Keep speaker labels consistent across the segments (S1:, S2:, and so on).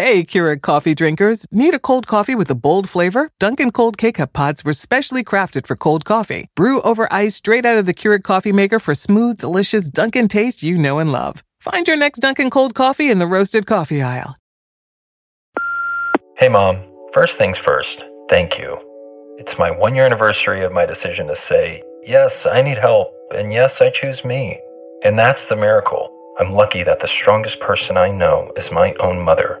S1: Hey, Keurig coffee drinkers. Need a cold coffee with a bold flavor? Dunkin' Cold K-Cup pods were specially crafted for cold coffee. Brew over ice straight out of the Keurig coffee maker for smooth, delicious Dunkin' taste you know and love. Find your next Dunkin' Cold coffee in the roasted coffee aisle.
S2: Hey, Mom. First things first, thank you. It's my one year anniversary of my decision to say, yes, I need help, and yes, I choose me. And that's the miracle. I'm lucky that the strongest person I know is my own mother.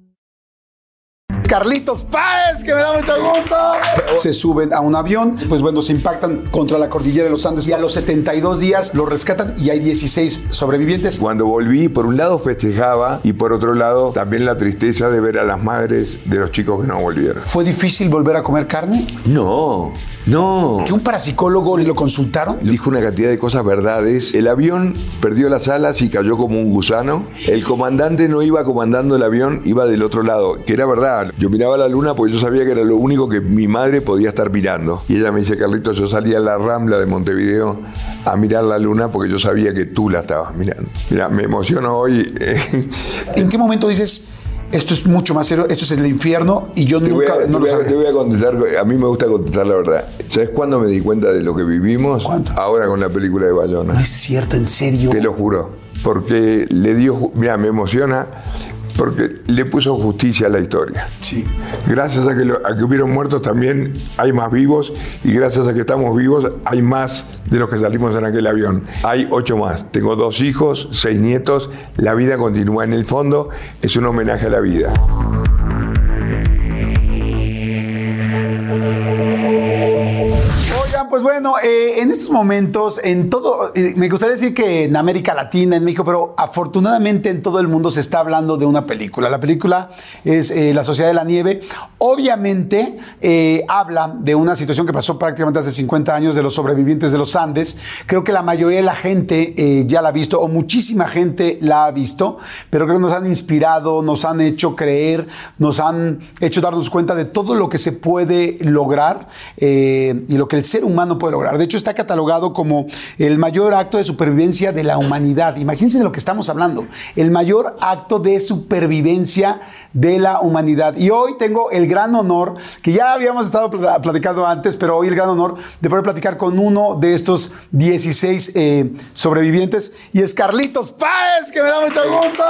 S3: Carlitos Páez, que me da mucho gusto. Se suben a un avión, pues bueno, se impactan contra la cordillera de los Andes y a los 72 días los rescatan y hay 16 sobrevivientes.
S4: Cuando volví, por un lado festejaba y por otro lado también la tristeza de ver a las madres de los chicos que no volvieron.
S3: ¿Fue difícil volver a comer carne?
S4: No, no.
S3: ¿Que un parapsicólogo lo consultaron?
S4: Dijo una cantidad de cosas verdades. El avión perdió las alas y cayó como un gusano. El comandante no iba comandando el avión, iba del otro lado, que era verdad. Yo miraba la luna porque yo sabía que era lo único que mi madre podía estar mirando. Y ella me dice, Carlitos, yo salía a la rambla de Montevideo a mirar la luna porque yo sabía que tú la estabas mirando. Mira, me emociono hoy. eh,
S3: ¿En qué momento dices, esto es mucho más serio, esto es el infierno y yo
S4: Te voy,
S3: nunca
S4: a,
S3: no lo sabía?
S4: te voy a contestar, a mí me gusta contestar la verdad. ¿Sabes cuándo me di cuenta de lo que vivimos?
S3: ¿Cuándo?
S4: Ahora con la película de Bayona.
S3: No es cierto, en serio.
S4: Te lo juro. Porque le dio, mira, me emociona, porque le puso justicia a la historia.
S3: Sí.
S4: Gracias a que, lo- a que hubieron muertos también hay más vivos y gracias a que estamos vivos hay más de los que salimos en aquel avión. Hay ocho más. Tengo dos hijos, seis nietos. La vida continúa. En el fondo es un homenaje a la vida.
S3: Bueno, eh, en estos momentos, en todo, eh, me gustaría decir que en América Latina, en México, pero afortunadamente en todo el mundo se está hablando de una película. La película es eh, La Sociedad de la Nieve. Obviamente habla de una situación que pasó prácticamente hace 50 años de los sobrevivientes de los Andes. Creo que la mayoría de la gente ya la ha visto, o muchísima gente la ha visto, pero creo que nos han inspirado, nos han hecho creer, nos han hecho darnos cuenta de todo lo que se puede lograr y lo que el ser humano puede lograr. De hecho, está catalogado como el mayor acto de supervivencia de la humanidad. Imagínense de lo que estamos hablando. El mayor acto de supervivencia de la humanidad. Y hoy tengo el gran honor, que ya habíamos estado pl- platicando antes, pero hoy el gran honor de poder platicar con uno de estos 16 eh, sobrevivientes. Y es Carlitos Páez, que me da mucho gusto.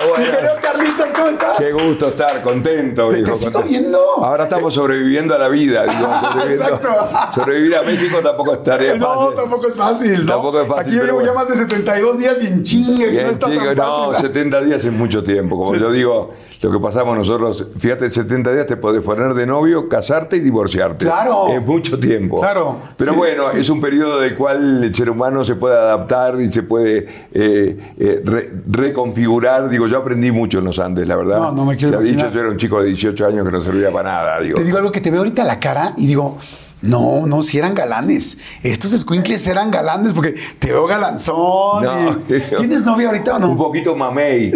S3: Mi
S4: bueno.
S3: querido Carlitos, ¿cómo estás?
S4: Qué gusto estar contento.
S3: Te- te
S4: viejo,
S3: sigo
S4: contento.
S3: viendo.
S4: Ahora estamos sobreviviendo a la vida. sobreviviendo-
S3: Exacto.
S4: Sobrevivir a México tampoco es tarea
S3: No, tampoco es fácil. ¿no?
S4: Tampoco es fácil,
S3: Aquí yo ya más de 72 días y en chingue, que no está tan
S4: no,
S3: fácil.
S4: 70 días es mucho tiempo. Como yo digo, lo que pasamos nosotros, fíjate, 70 días te podés poner de novio, casarte y divorciarte.
S3: Claro.
S4: Es mucho tiempo.
S3: Claro,
S4: Pero
S3: sí.
S4: bueno, es un periodo del cual el ser humano se puede adaptar y se puede eh, eh, re- reconfigurar. Digo, yo aprendí mucho en los Andes, la verdad.
S3: No, no me quiero
S4: Te he dicho,
S3: imaginar.
S4: yo era un chico de 18 años que no servía para nada. Digo.
S3: Te digo algo que te veo ahorita la cara y digo, no, no, si eran galanes. Estos squinkles eran galanes porque te veo galanzón.
S4: No,
S3: y-
S4: eso-
S3: ¿Tienes novia ahorita o no?
S4: Un poquito mamey,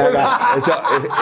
S4: acá. Eso,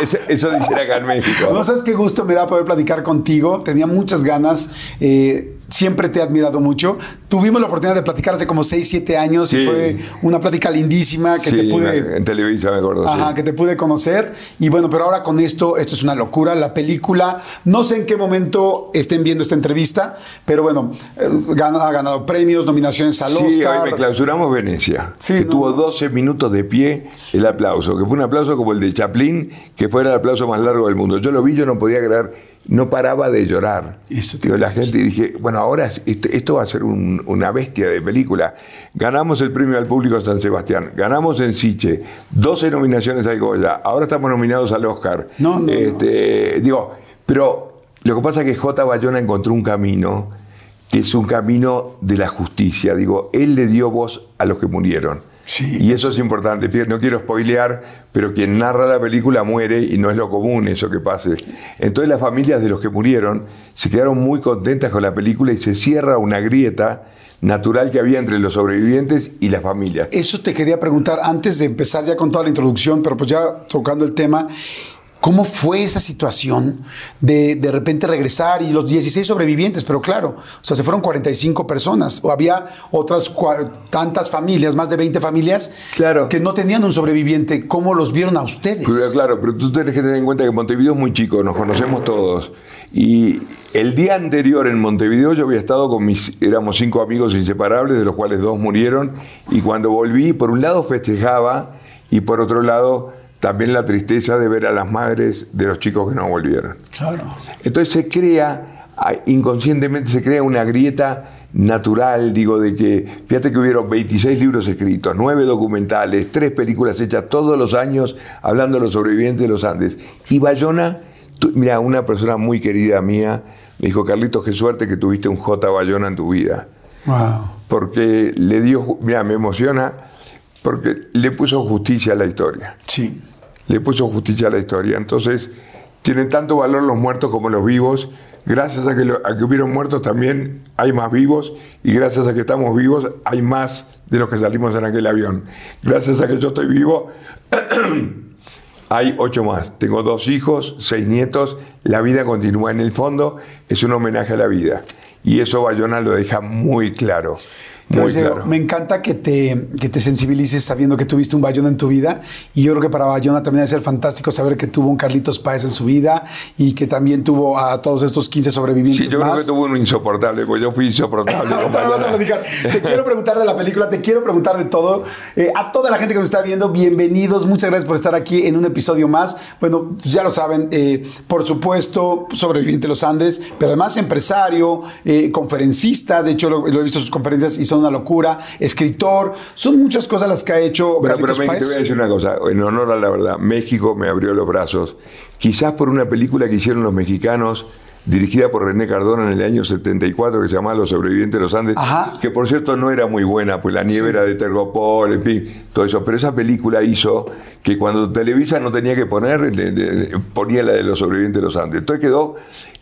S4: eso, eso dicen acá en México.
S3: No sabes qué gusto me da poder platicar contigo. Tenía muchas ganas. eh, siempre te he admirado mucho. Tuvimos la oportunidad de platicar hace como 6, 7 años y
S4: Sí.
S3: fue una plática lindísima que
S4: Sí,
S3: te pude.
S4: en Televisa me acuerdo.
S3: Ajá,
S4: sí.
S3: que te pude conocer. Y bueno, pero ahora con esto, esto es una locura. La película, no sé en qué momento estén viendo esta entrevista, pero bueno, eh, gana- ha ganado premios, nominaciones al
S4: Sí,
S3: Oscar.
S4: hoy me clausuramos Venecia.
S3: Sí,
S4: que
S3: no.
S4: tuvo 12 minutos de pie el aplauso, que fue un aplauso como el de Chaplin, que fuera el aplauso más largo del mundo. Yo lo vi, yo no podía creer, no paraba de llorar.
S3: Eso te
S4: Digo, la gente y dije, bueno, ahora es- esto, va a ser un- una bestia de película. Ganamos el premio al público San Sebastián, ganamos en Siche, 12 nominaciones al Goya, ahora estamos nominados al Oscar.
S3: No, no, no.
S4: Este, Digo, pero lo que pasa es que J. Bayona encontró un camino que es un camino de la justicia. Digo, él le dio voz a los que murieron.
S3: Sí.
S4: Y eso es importante. Fíjate, no quiero spoilear, pero quien narra la película muere y no es lo común eso que pase. Entonces las familias de los que murieron se quedaron muy contentas con la película y se cierra una grieta natural que había entre los sobrevivientes y las familias.
S3: Eso te quería preguntar antes de empezar ya con toda la introducción, pero pues ya tocando el tema. ¿Cómo fue esa situación de de repente regresar y los 16 sobrevivientes? Pero claro, o sea, se fueron 45 personas o había otras cua- tantas familias, más de 20 familias,
S4: Claro.
S3: que no tenían un sobreviviente. ¿Cómo los vieron a ustedes?
S4: Pero claro, pero tú tienes que tener en cuenta que Montevideo es muy chico, nos conocemos todos. Y el día anterior en Montevideo yo había estado con mis, éramos cinco amigos inseparables, de los cuales dos murieron. Y cuando volví, por un lado festejaba y por otro lado también la tristeza de ver a las madres de los chicos que no volvieron.
S3: Claro.
S4: Entonces se crea, inconscientemente se crea una grieta natural, digo, de que, fíjate que hubieron 26 libros escritos, 9 documentales, 3 películas hechas todos los años hablando de los sobrevivientes de los Andes. Y Bayona, tú- mira, una persona muy querida mía me dijo, Carlitos, qué suerte que tuviste un J. Bayona en tu vida.
S3: Wow.
S4: Porque le dio, mira, me emociona, porque le puso justicia a la historia
S3: Sí.
S4: Le puso justicia a la historia. Entonces, tienen tanto valor los muertos como los vivos. Gracias a que, hubieron muertos también hay más vivos y gracias a que estamos vivos hay más de los que salimos en aquel avión. Gracias a que yo estoy vivo hay ocho más. Tengo dos hijos, seis nietos. La vida continúa. En el fondo es un homenaje a la vida. Y eso Bayona lo deja muy claro. Muy
S3: Entonces,
S4: claro.
S3: Me encanta que te, que te sensibilices sabiendo que tuviste un Bayona en tu vida. Y yo creo que para Bayona también debe ser fantástico saber que tuvo un Carlitos Páez en su vida y que también tuvo a todos estos 15 sobrevivientes
S4: Sí, yo creo
S3: más.
S4: que tuvo uno insoportable, porque yo fui insoportable.
S3: Ahorita me vas a platicar. Te quiero preguntar de la película, te quiero preguntar de todo. Eh, a toda la gente que nos está viendo, bienvenidos. Muchas gracias por estar aquí en un episodio más. Bueno, pues ya lo saben, eh, por supuesto, sobreviviente de los Andes, pero además empresario, eh, conferencista. De hecho, lo, lo he visto en sus conferencias y son una locura. Escritor. Son muchas cosas las que ha hecho
S4: Bueno, pero te voy a decir una cosa, en honor a la verdad, México me abrió los brazos, quizás por una película que hicieron los mexicanos, dirigida por René Cardona en el año 74, que se llamaba Los sobrevivientes de los Andes,
S3: Ajá.
S4: que por cierto no era muy buena, pues la nieve era de Tergopol, en fin, todo eso, pero esa película hizo que cuando Televisa no tenía que poner, le- le- le- ponía la de Los sobrevivientes de los Andes. Entonces quedó,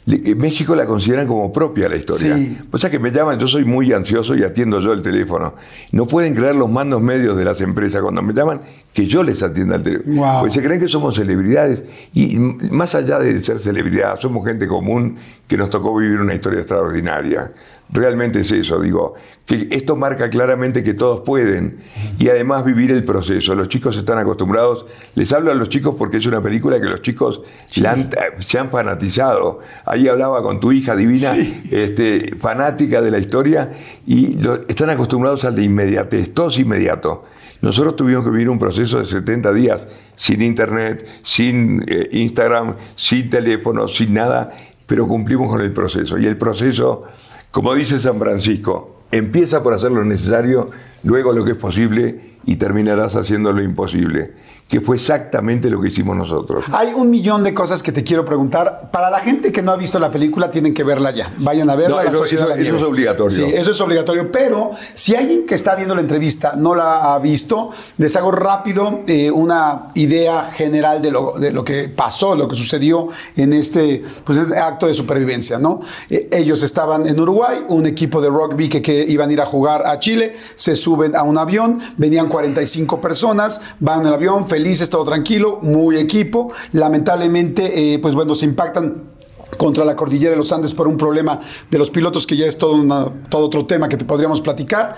S4: México la consideran como propia la historia.
S3: Sí.
S4: O sea que me llaman, yo soy muy ansioso y atiendo yo el teléfono. No pueden creer los mandos medios de las empresas cuando me llaman que yo les atienda el teléfono.
S3: Wow.
S4: Pues se creen que somos celebridades. Y más allá de ser celebridad, somos gente común que nos tocó vivir una historia extraordinaria. Realmente es eso, digo, que esto marca claramente que todos pueden y además vivir el proceso. Los chicos están acostumbrados, les hablo a los chicos porque es una película que los chicos la han- se han fanatizado. Ahí hablaba con tu hija divina, este, fanática de la historia, y lo- están acostumbrados al de inmediatez, todo es inmediato. Nosotros tuvimos que vivir un proceso de 70 días sin internet, sin eh, Instagram, sin teléfono, sin nada, pero cumplimos con el proceso. Y el proceso, como dice San Francisco, empieza por hacer lo necesario, luego lo que es posible y terminarás haciendo lo imposible, que fue exactamente lo que hicimos nosotros.
S3: Hay un millón de cosas que te quiero preguntar. Para la gente que no ha visto la película, tienen que verla ya. Vayan a verla.
S4: No,
S3: La
S4: eso-
S3: Sociedad de
S4: eso-
S3: la
S4: eso
S3: Nieve.
S4: es obligatorio.
S3: Sí, eso es obligatorio. Pero si alguien que está viendo la entrevista no la ha visto, les hago rápido eh, una idea general de lo, de lo que pasó, lo que sucedió en este, pues, este acto de supervivencia. ¿no? Eh, ellos estaban en Uruguay, un equipo de rugby que, que iban a ir a jugar a Chile, se suben a un avión, venían 45 personas, van en el avión, felices, todo tranquilo, muy equipo. Lamentablemente, eh, pues bueno, se impactan contra la cordillera de los Andes por un problema de los pilotos, que ya es todo, una- todo otro tema que te podríamos platicar.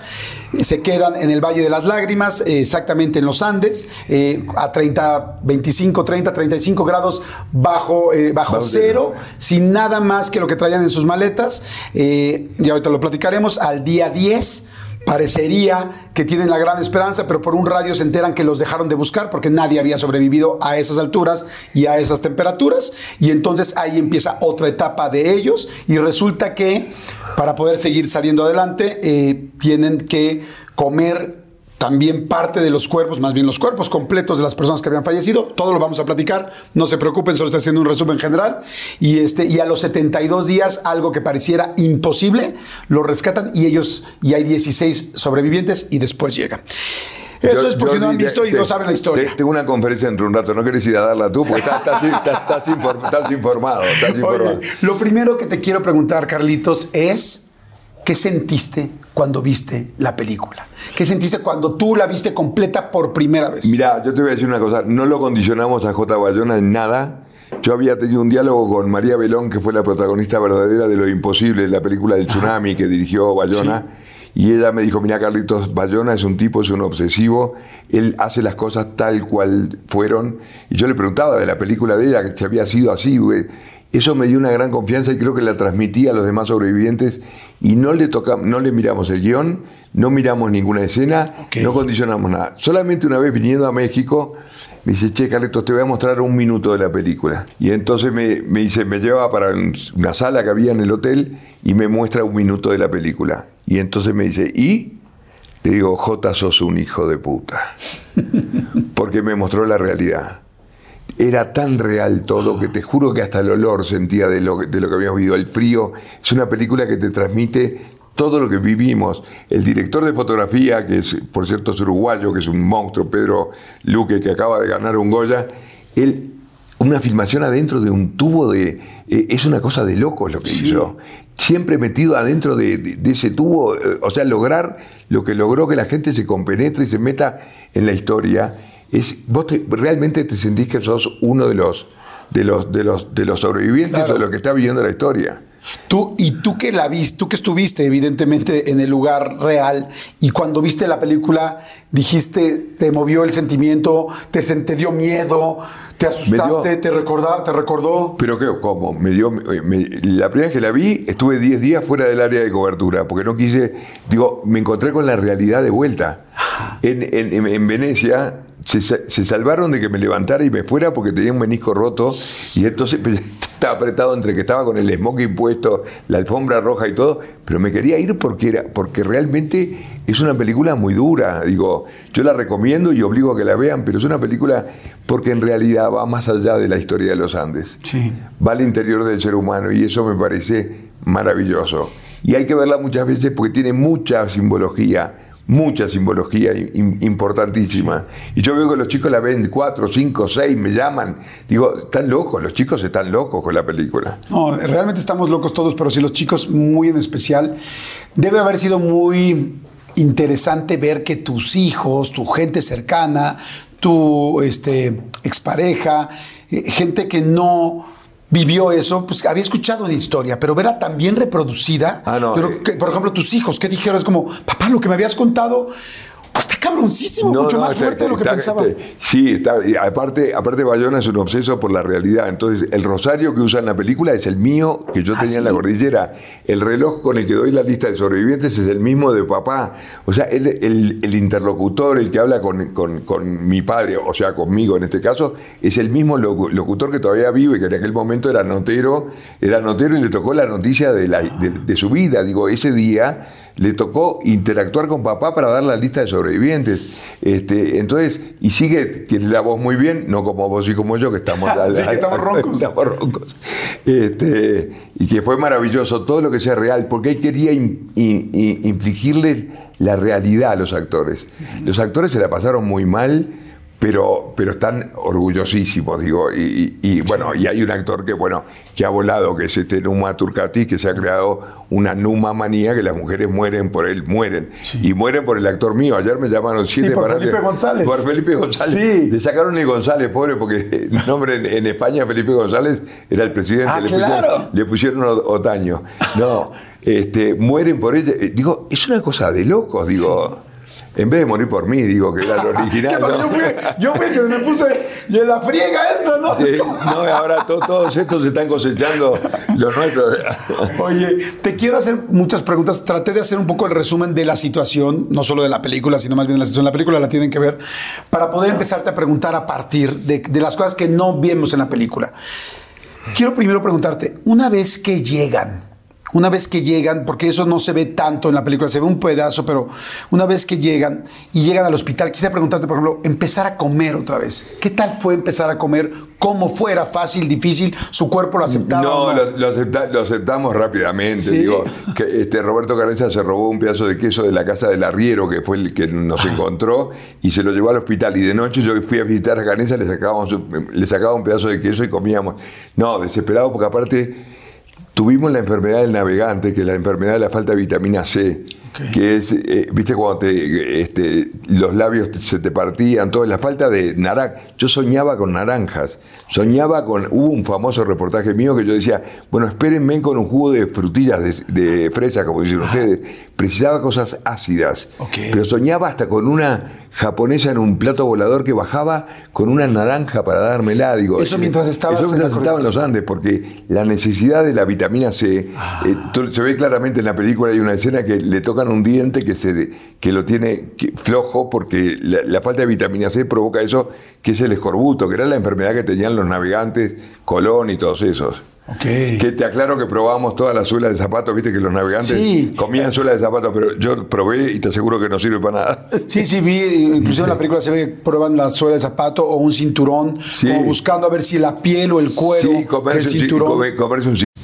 S3: Se quedan en el Valle de las Lágrimas, eh, exactamente en los Andes, eh, a 30, 25, 30, 35 grados bajo, eh, bajo
S4: Bajo
S3: cero, sin nada más que lo que traían en sus maletas. Y ahorita lo platicaremos. Al día 10 parecería que tienen la gran esperanza, pero por un radio se enteran que los dejaron de buscar porque nadie había sobrevivido a esas alturas y a esas temperaturas. Y entonces ahí empieza otra etapa de ellos y resulta que para poder seguir saliendo adelante eh, tienen que comer también parte de los cuerpos, más bien los cuerpos completos de las personas que habían fallecido. Todo lo vamos a platicar, no se preocupen, solo estoy haciendo un resumen general. Y, este, y a los 72 días, algo que pareciera imposible, lo rescatan y ellos, y hay 16 sobrevivientes y después llegan. Eso
S4: Yo-
S3: es por si no han visto y no saben la historia.
S4: te- tengo una conferencia dentro de un rato, no querés ir a darla tú, porque estás, estás- estás- estás inform- estás informado. Estás informado.
S3: Oye, lo primero que te quiero preguntar, Carlitos, es ¿qué sentiste cuando viste la película? ¿Qué sentiste cuando tú la viste completa por primera vez?
S4: Mira, yo te voy a decir una cosa, no lo condicionamos a J. Bayona en nada, Yo había tenido un diálogo con María Belón, que fue la protagonista verdadera de Lo Imposible, la película del tsunami que dirigió Bayona. Y ella me dijo, mira Carlitos, Bayona es un tipo, es un obsesivo, él hace las cosas tal cual fueron. Y yo le preguntaba de la película de ella, que se había sido así. Eso me dio una gran confianza y creo que la transmití a los demás sobrevivientes y no le toca, no le miramos el guion, no miramos ninguna escena, no condicionamos nada. Solamente una vez viniendo a México, me dice, che, Carlitos, te voy a mostrar un minuto de la película. Y entonces me, me dice, me lleva para una sala que había en el hotel y me muestra un minuto de la película. Y entonces me dice, ¿y? Le digo, J, sos un hijo de puta. Porque me mostró la realidad. Era tan real todo que te juro que hasta el olor sentía de lo, de lo que habíamos vivido. El frío es una película que te transmite todo lo que vivimos. El director de fotografía, que es, por cierto, es uruguayo, que es un monstruo, Pedro Luque, que acaba de ganar un Goya, él, una filmación adentro de un tubo de... Eh, es una cosa de loco lo que hizo. Siempre metido adentro de, ese tubo, eh, o sea, lograr lo que logró que la gente se compenetre y se meta en la historia. Es, vos realmente te sentís que sos uno de los, de los, de los, de los sobrevivientes de lo que está viviendo la historia.
S3: Tú, y tú que la viste, tú que estuviste evidentemente en el lugar real y cuando viste la película dijiste, te movió el sentimiento, te, dio miedo, te asustaste, te, recordó, te recordó.
S4: Pero qué, ¿cómo? Me dio, la primera vez que la vi estuve 10 días fuera del área de cobertura porque no quise, digo, me encontré con la realidad de vuelta. En, en, Venecia se, se, salvaron de que me levantara y me fuera porque tenía un menisco roto y entonces estaba apretado entre que estaba con el smoking puesto, la alfombra roja y todo, pero me quería ir porque, era, porque realmente es una película muy dura. Digo, yo la recomiendo y obligo a que la vean, pero es una película porque en realidad va más allá de la historia de los Andes.
S3: Sí.
S4: Va al interior del ser humano y eso me parece maravilloso. Y hay que verla muchas veces porque tiene mucha simbología mucha simbología importantísima. Y yo veo que los chicos la ven cuatro, cinco, seis, me llaman. Digo, están locos, los chicos están locos con la película.
S3: No, realmente estamos locos todos, pero sí los chicos muy en especial. Debe haber sido muy interesante ver que tus hijos, tu gente cercana, tu este, expareja, eh, gente que no vivió eso, pues había escuchado una historia, pero verá tan bien reproducida.
S4: Ah, no,
S3: eh. por ejemplo, tus hijos, ¿qué dijeron? Es como, papá, lo que me habías contado Está cabroncísimo, mucho más fuerte de lo que pensaba.
S4: sí, está, aparte, aparte Bayona es un obseso por la realidad. Entonces, el rosario que usa en la película es el mío que yo ¿Ah, tenía en la cordillera. El reloj con el que doy la lista de sobrevivientes es el mismo de papá. O sea, el, el, interlocutor, el que habla con, con, mi padre, o sea, conmigo en este caso, es el mismo locutor que todavía vive, que en aquel momento era notero, era notero y le tocó la noticia de, la, de su vida. Digo, ese día le tocó interactuar con papá para dar la lista de sobrevivientes. Este, entonces, y sigue, tiene la voz muy bien, no como vos y como yo, que estamos,
S3: sí, que estamos roncos.
S4: Estamos roncos. Este, y que fue maravilloso, todo lo que sea real, porque él quería infligirles la realidad a los actores. Los actores se la pasaron muy mal pero, pero están orgullosísimos, digo, y, bueno, y hay un actor que, bueno, que ha volado, que es este Numa Turcati, que se ha creado una Numa manía que las mujeres mueren por él, mueren, y mueren por el actor mío, ayer me llamaron siete
S3: sí, por Felipe González.
S4: Por Felipe González. Sí. Le sacaron el González, pobre, porque el nombre en, España, Felipe González, era el presidente,
S3: ah,
S4: le,
S3: claro.
S4: pusieron, le pusieron Otaño. No, este, mueren por ella, digo, es una cosa de locos, digo... En vez de morir por mí, digo que era lo original.
S3: Yo, fui, yo fui el que me puse y en la friega esta, ¿no?
S4: No, ahora todos estos se están cosechando los nuestros.
S3: Oye, te quiero hacer muchas preguntas. Traté de hacer un poco el resumen de la situación, no solo de la película, sino más bien de la situación. La película la tienen que ver para poder empezarte a preguntar a partir de, de las cosas que no vemos en la película. Quiero primero preguntarte, una vez que llegan, una vez que llegan, porque eso no se ve tanto en la película, se ve un pedazo, pero una vez que llegan y llegan al hospital, quisiera preguntarte, por ejemplo, empezar a comer otra vez. ¿Qué tal fue empezar a comer? ¿Cómo fuera? ¿Fácil, difícil? ¿Su cuerpo lo aceptaba?
S4: No, Lo, aceptamos rápidamente. Digo, que este Roberto Carenza se robó un pedazo de queso de la casa del arriero, que fue el que nos ah. encontró, y se lo llevó al hospital. Y de noche yo fui a visitar a Carenza, le, sacábamos, le sacaba un pedazo de queso y comíamos. No, desesperado, porque aparte tuvimos la enfermedad del navegante, que es la enfermedad de la falta de vitamina C, que es, eh, viste, cuando te, este, los labios se te partían, todo, la falta de naranja. Yo soñaba con naranjas, soñaba con, hubo un famoso reportaje mío que yo decía, bueno, espérenme con un jugo de frutillas de, fresa, como dicen ustedes, precisaba cosas ácidas, pero soñaba hasta con una japonesa en un plato volador que bajaba con una naranja para dármela. Digo,
S3: eso mientras estabas
S4: eso mientras estaba en los Andes, porque la necesidad de la vitamina C, ah. eh, se ve claramente en la película, hay una escena que le tocan un diente que, se, que lo tiene flojo porque la, falta de vitamina C provoca eso, que es el escorbuto, que era la enfermedad que tenían los navegantes, Colón y todos esos. Que te aclaro que probamos todas las suelas de zapatos, viste que los navegantes comían suelas de zapatos, pero yo probé y te aseguro que no sirve para nada.
S3: Sí, sí, vi, inclusive en la película se ve que prueban la suela de zapato o un cinturón, como buscando a ver si la piel o el cuero del cinturón.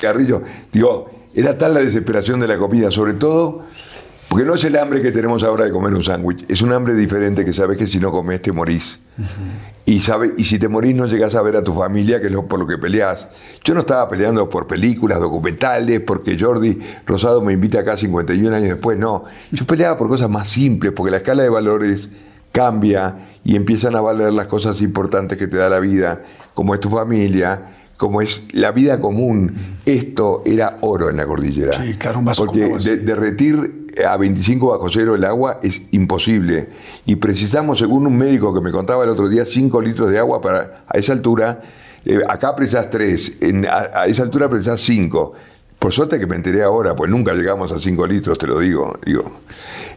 S4: Carrillo, digo, era tal la desesperación de la comida, sobre todo porque no es el hambre que tenemos ahora de comer un sándwich, es un hambre diferente que sabes que si no comes te morís. y, sabe, y si te morís no llegas a ver a tu familia, que es lo, por lo que peleas. Yo no estaba peleando por películas, documentales, porque Jordi Rosado me invita acá 51 años después, no. Yo peleaba por cosas más simples, porque la escala de valores cambia y empiezan a valer las cosas importantes que te da la vida, como es tu familia, como es la vida común, esto era oro en la cordillera.
S3: Sí, claro, un vaso
S4: Porque derretir a 25 bajo cero el agua es imposible. Y precisamos, según un médico que me contaba el otro día, 5 litros de agua para a esa altura. Eh, acá precisas 3, a, a, esa altura precisas 5. Por suerte que me enteré ahora, pues nunca llegamos a 5 litros, te lo digo. digo.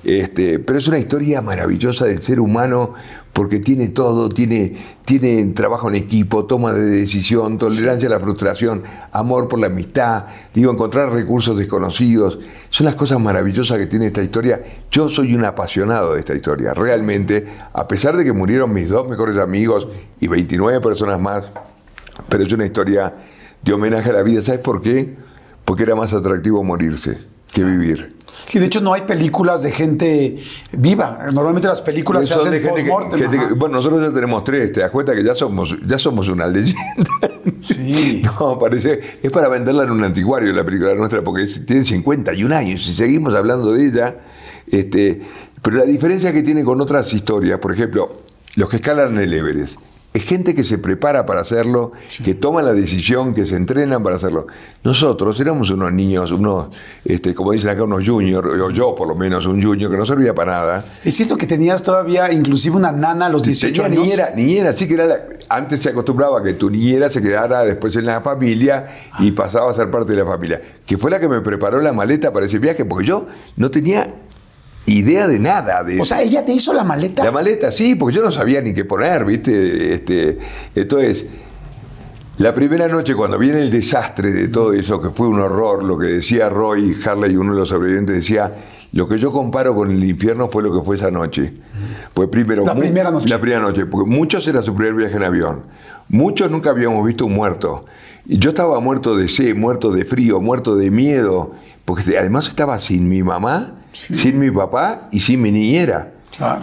S4: Este, pero es una historia maravillosa del ser humano porque tiene todo, tiene, tiene trabajo en equipo, toma de decisión, tolerancia a la frustración, amor por la amistad, digo, encontrar recursos desconocidos. Son las cosas maravillosas que tiene esta historia. Yo soy un apasionado de esta historia, realmente, a pesar de que murieron mis dos mejores amigos y 29 personas más, pero es una historia de homenaje a la vida. ¿Sabes por qué? Porque era más atractivo morirse que vivir.
S3: Y de hecho no hay películas de gente viva. Normalmente las películas se hacen post-mortem.
S4: Bueno, nosotros ya tenemos tres, te das cuenta que ya somos, ya somos una leyenda.
S3: Sí.
S4: No, parece, es para venderla en un anticuario la película nuestra, porque tiene 51 años y seguimos hablando de ella. Este, pero la diferencia que tiene con otras historias, por ejemplo, los que escalan el Everest, es gente que se prepara para hacerlo, que toma la decisión, que se entrenan para hacerlo. Nosotros éramos unos niños, unos, este, como dicen acá, unos juniors, o yo por lo menos, un junior que no servía para nada.
S3: Es cierto que tenías todavía inclusive una nana a los 18 años.
S4: Niñera, niñera, sí que era antes se acostumbraba a que tu niñera se quedara después en la familia y ah. pasaba a ser parte de la familia. Que fue la que me preparó la maleta para ese viaje, porque yo no tenía idea de nada. De,
S3: o sea, ella te hizo la maleta.
S4: La maleta, sí, porque yo no sabía ni qué poner, ¿viste? Este, entonces, la primera noche, cuando viene el desastre de todo eso, que fue un horror, lo que decía Roy Harley, uno de los sobrevivientes, decía, lo que yo comparo con el infierno fue lo que fue esa noche. Pues primero,
S3: la primera noche.
S4: La primera noche, porque muchos era su primer viaje en avión. Muchos nunca habíamos visto un muerto. Yo estaba muerto de sed, muerto de frío, muerto de miedo, porque además estaba sin mi mamá sin mi papá y sin mi niñera.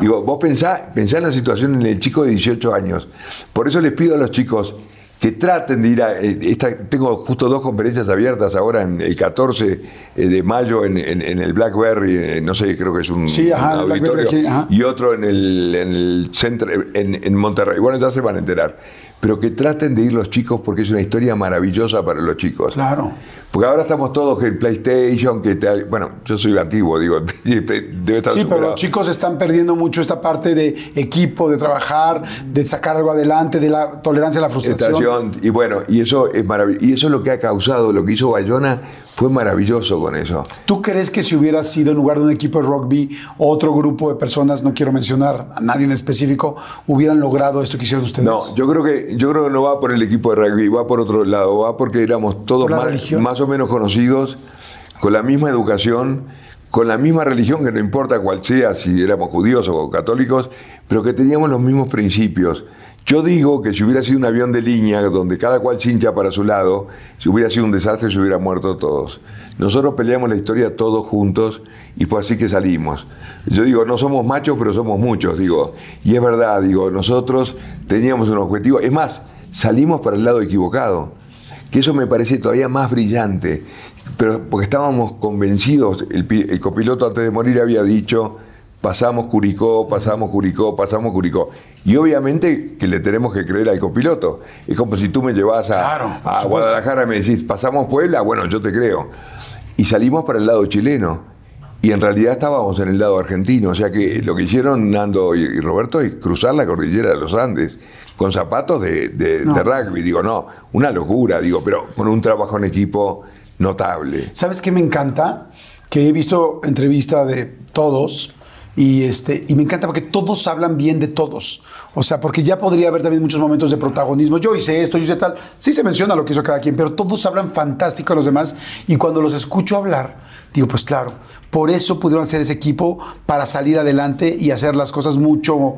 S4: Digo, vos pensá, pensá en la situación en el chico de 18 años. Por eso les pido a los chicos que traten de ir a... eh, esta- tengo justo dos conferencias abiertas ahora en el 14 de mayo en, en- en el Blackberry, eh, no sé, creo que es un,
S3: Sí, ajá,
S4: un auditorio,
S3: aquí,
S4: y otro en el, en el centro, en, en Monterrey. Bueno, ya se van a enterar. Pero que traten de ir los chicos porque es una historia maravillosa para los chicos.
S3: Claro.
S4: Porque ahora estamos todos en PlayStation, que te- bueno, yo soy antiguo, digo, debe estar
S3: Sí, pero los chicos están perdiendo mucho esta parte de equipo, de trabajar, de sacar algo adelante, de la tolerancia a la frustración.
S4: Estación, y bueno, y eso es maravilloso. Y eso es lo que ha causado, lo que hizo Bayona fue maravilloso con eso.
S3: ¿Tú crees que si hubiera sido en lugar de un equipo de rugby, otro grupo de personas, no quiero mencionar a nadie en específico, hubieran logrado esto que hicieron ustedes?
S4: No, yo creo que yo creo que no va por el equipo de rugby, va por otro lado, va porque éramos todos más, más o menos conocidos, con la misma educación, con la misma religión, que no importa cuál sea, si éramos judíos o católicos, pero que teníamos los mismos principios. Yo digo que si hubiera sido un avión de línea donde cada cual hincha para su lado, si hubiera sido un desastre, se hubieran muerto todos. Nosotros peleamos la historia todos juntos y fue así que salimos. Yo digo, no somos machos, pero somos muchos, digo. Y es verdad, digo, nosotros teníamos un objetivo. Es más, salimos para el lado equivocado. Que eso me parece todavía más brillante. Pero porque estábamos convencidos, el, el copiloto antes de morir había dicho, pasamos Curicó, pasamos Curicó, pasamos Curicó. Y obviamente que le tenemos que creer al copiloto. Es como si tú me llevas a,
S3: Claro,
S4: a. Guadalajara y me decís, pasamos Puebla, bueno, yo te creo. Y salimos para el lado chileno. Y en realidad estábamos en el lado argentino. O sea que lo que hicieron Nando y, y Roberto es cruzar la cordillera de los Andes con zapatos de, de-
S3: No.
S4: de rugby. Digo, no, una locura, digo, pero con un trabajo en equipo notable.
S3: ¿Sabes qué me encanta? Que he visto entrevista de todos y, este, y me encanta porque todos hablan bien de todos. O sea, porque ya podría haber también muchos momentos de protagonismo. Yo hice esto, yo hice tal. Sí se menciona lo que hizo cada quien, pero todos hablan fantástico a los demás. Y cuando los escucho hablar, digo, pues claro, por eso pudieron hacer ese equipo para salir adelante y hacer las cosas mucho,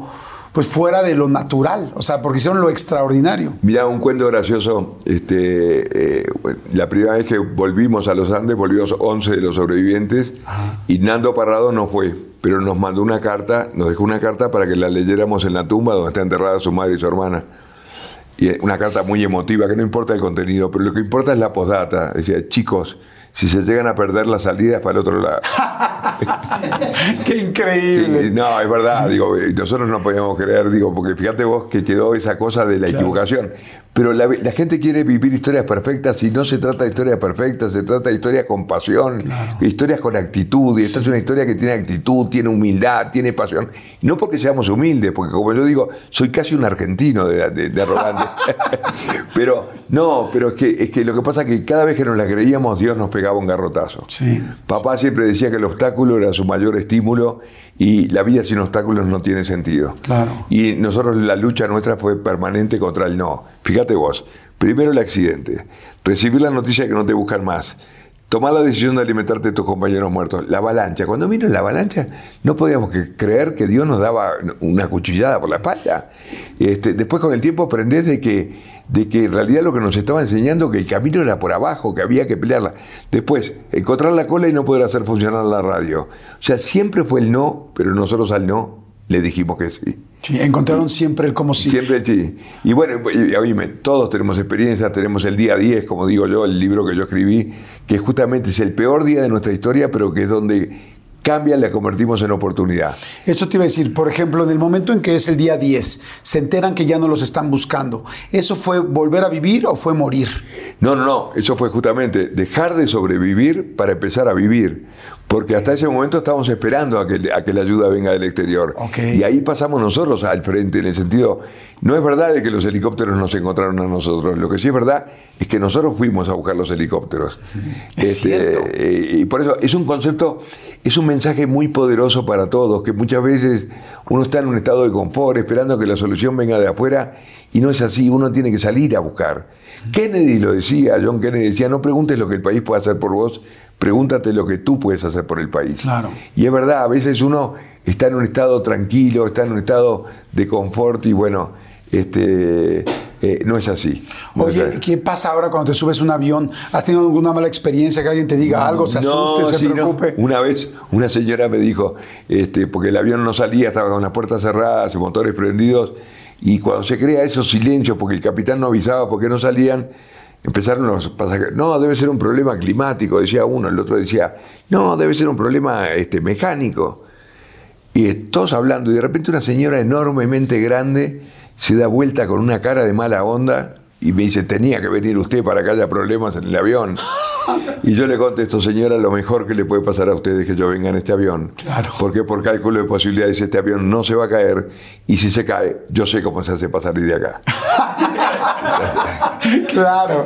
S3: pues fuera de lo natural. O sea, porque hicieron lo extraordinario.
S4: Mirá, un cuento gracioso. Este, eh, la primera vez que volvimos a los Andes, volvimos 11 de los sobrevivientes y Nando Parrado no fue, pero nos mandó una carta, nos dejó una carta para que la leyéramos en la tumba donde está enterrada su madre y su hermana. Y eh, una carta muy emotiva, que no importa el contenido, pero lo que importa es la postdata. Decía, chicos, si se llegan a perder las salidas para el otro lado.
S3: ¡Qué increíble!
S4: Sí, no, es verdad, digo, eh, nosotros no podíamos creer, digo, porque fíjate vos que quedó esa cosa de la equivocación. Pero la, la gente quiere vivir historias perfectas y no se trata de historias perfectas, se trata de historias con pasión, historias con actitud. Y esta es una historia que tiene actitud, tiene humildad, tiene pasión. No porque seamos humildes, porque como yo digo, soy casi un argentino de, de- de arrogante. pero no, pero es que, es que lo que pasa es que cada vez que nos la creíamos, Dios nos pegaba un garrotazo.
S3: Sí.
S4: Papá siempre decía que el obstáculo era su mayor estímulo y la vida sin obstáculos no tiene sentido.
S3: Claro.
S4: Y nosotros la lucha nuestra fue permanente contra el no. Fíjate vos, primero el accidente, recibir la noticia de que no te buscan más, tomar la decisión de alimentarte de tus compañeros muertos, la avalancha. Cuando vino la avalancha no podíamos que- creer que Dios nos daba una cuchillada por la espalda. Este, después con el tiempo aprendés de que, de que en realidad lo que nos estaba enseñando que el camino era por abajo, que había que pelearla. Después, encontrar la cola y no poder hacer funcionar la radio. O sea, siempre fue el no, pero nosotros al no le dijimos que sí.
S3: Sí, encontraron siempre el como si.
S4: Siempre sí. Y bueno, y, oíme, todos tenemos experiencias, tenemos el día 10, como digo yo, el libro que yo escribí, que justamente es el peor día de nuestra historia, pero que es donde cambia, la convertimos en oportunidad.
S3: Eso te iba a decir, por ejemplo, en el momento en que es el día 10, se enteran que ya no los están buscando. ¿Eso fue volver a vivir o fue morir?
S4: No, no, no, eso fue justamente dejar de sobrevivir para empezar a vivir. Porque hasta ese momento estábamos esperando a que, a que la ayuda venga del exterior. Y ahí pasamos nosotros al frente, en el sentido, no es verdad de que los helicópteros nos encontraron a nosotros, lo que sí es verdad es que nosotros fuimos a buscar los helicópteros. Este,
S3: Es cierto.
S4: eh, y por eso es un concepto, es un mensaje muy poderoso para todos, que muchas veces uno está en un estado de confort esperando que la solución venga de afuera y no es así, uno tiene que salir a buscar. Kennedy lo decía, John Kennedy decía, no preguntes lo que el país puede hacer por vos, pregúntate lo que tú puedes hacer por el país.
S3: Claro.
S4: Y es verdad, a veces uno está en un estado tranquilo, está en un estado de confort y bueno, este, eh, no es así. No es
S3: Oye,
S4: así.
S3: ¿qué pasa ahora cuando te subes a un avión? ¿Has tenido alguna mala experiencia? Que alguien te diga algo, se asuste, se
S4: sí, no.
S3: preocupe.
S4: Una vez una señora me dijo, este, porque el avión no salía, estaba con las puertas cerradas motores prendidos, Y cuando se crea esos silencios, porque el capitán no avisaba porque no salían, empezaron los pasajeros, no, debe ser un problema climático, decía uno, el otro decía, no, debe ser un problema este, mecánico. Y todos hablando, y de repente una señora enormemente grande se da vuelta con una cara de mala onda y me dice, tenía que venir usted para que haya problemas en el avión. Y yo le contesto, señora, lo mejor que le puede pasar a usted es que yo venga en este avión.
S3: Claro.
S4: Porque por cálculo de posibilidades este avión no se va a caer y si se cae, yo sé cómo se hace para salir de acá.
S3: claro.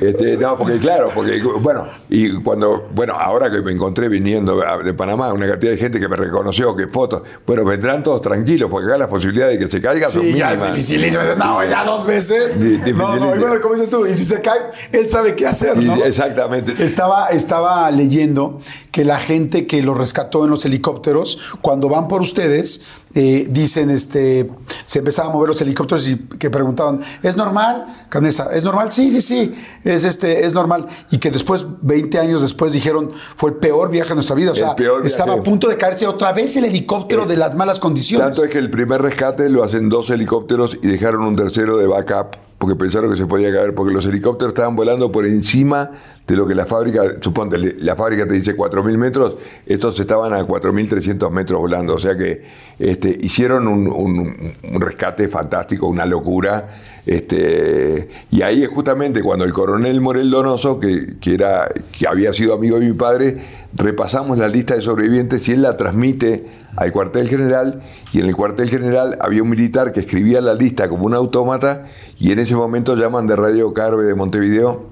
S4: Este, no, porque claro, porque bueno, y cuando, bueno, ahora que me encontré viniendo de Panamá, una cantidad de gente que me reconoció, que fotos, bueno, vendrán todos tranquilos, porque acá las posibilidades de que se caiga son
S3: Sí, ya
S4: mínimas.
S3: es dificilísimo. No, ya dos veces. No, no, y
S4: dificilísimo.
S3: bueno, como dices tú, y si se cae, él sabe qué hacer,
S4: Y-
S3: ¿no?
S4: Exactamente.
S3: Estaba, estaba leyendo que la gente que los rescató en los helicópteros, cuando van por ustedes, eh, dicen, este, se empezaban a mover los helicópteros y que preguntaban, ¿es normal? Canesa, ¿es normal? Sí, sí, sí, es, este, es normal. Y que después, 20 años después, dijeron, fue el peor viaje de nuestra vida. O sea, estaba a punto de caerse otra vez el helicóptero de las malas condiciones.
S4: Tanto es que el primer rescate lo hacen dos helicópteros y dejaron un tercero de backup porque pensaron que se podía caer, porque los helicópteros estaban volando por encima de lo que la fábrica, suponte, la fábrica te dice 4.000 metros, estos estaban a 4.300 metros volando, o sea que este, hicieron un rescate fantástico, una locura, este, y ahí es justamente cuando el coronel Morel Donoso, que, que era, que había sido amigo de mi padre, repasamos la lista de sobrevivientes y él la transmite al cuartel general y en el cuartel general había un militar que escribía la lista como un autómata y en ese momento llaman de Radio Carve de Montevideo,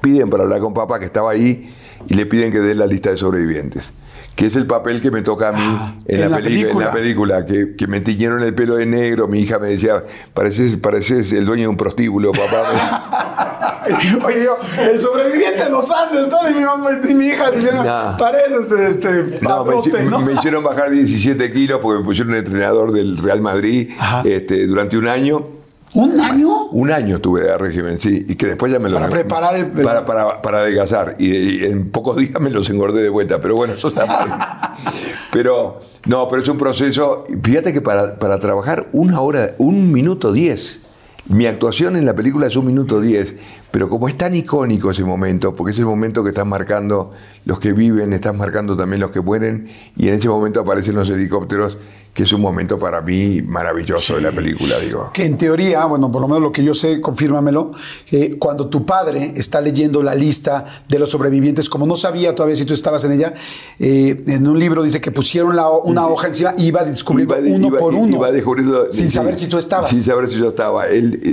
S4: piden para hablar con papá que estaba ahí y le piden que dé la lista de sobrevivientes. Que es el papel que me toca a mí
S3: Ah,
S4: en,
S3: en
S4: la,
S3: la
S4: peli- en
S3: película.
S4: la película, que, que me tiñeron el pelo de negro, mi hija me decía, pareces, pareces el dueño de un prostíbulo, papá.
S3: Oye, yo, el sobreviviente de los Andes, ¿no? Y mi, mamá, y mi hija diciendo,
S4: No.
S3: pareces este,
S4: No, me,
S3: ¿no?
S4: me hicieron bajar 17 kilos porque me pusieron entrenador del Real Madrid este, durante un año.
S3: ¿Un año?
S4: Un año estuve de régimen, sí, y que después ya me lo
S3: Para preparar el-
S4: para, para, para adelgazar. Y, y en pocos días me los engordé de vuelta, pero bueno, eso está Pero, no, pero es un proceso. Fíjate que para, para trabajar una hora, un minuto diez. Mi actuación en la película es un minuto diez, pero como es tan icónico ese momento, porque es el momento que están marcando los que viven, están marcando también los que mueren, y en ese momento aparecen los helicópteros, que es un momento para mí maravilloso de la película, digo.
S3: Que en teoría, bueno, por lo menos lo que yo sé, confírmamelo, cuando tu padre está leyendo la lista de los sobrevivientes, como no sabía todavía si tú estabas en ella, eh, en un libro dice que pusieron la una hoja encima y iba descubriendo
S4: Iba de-
S3: uno
S4: iba-
S3: por uno.
S4: iba descubriendo-
S3: sin saber si tú estabas.
S4: Sin saber si yo estaba.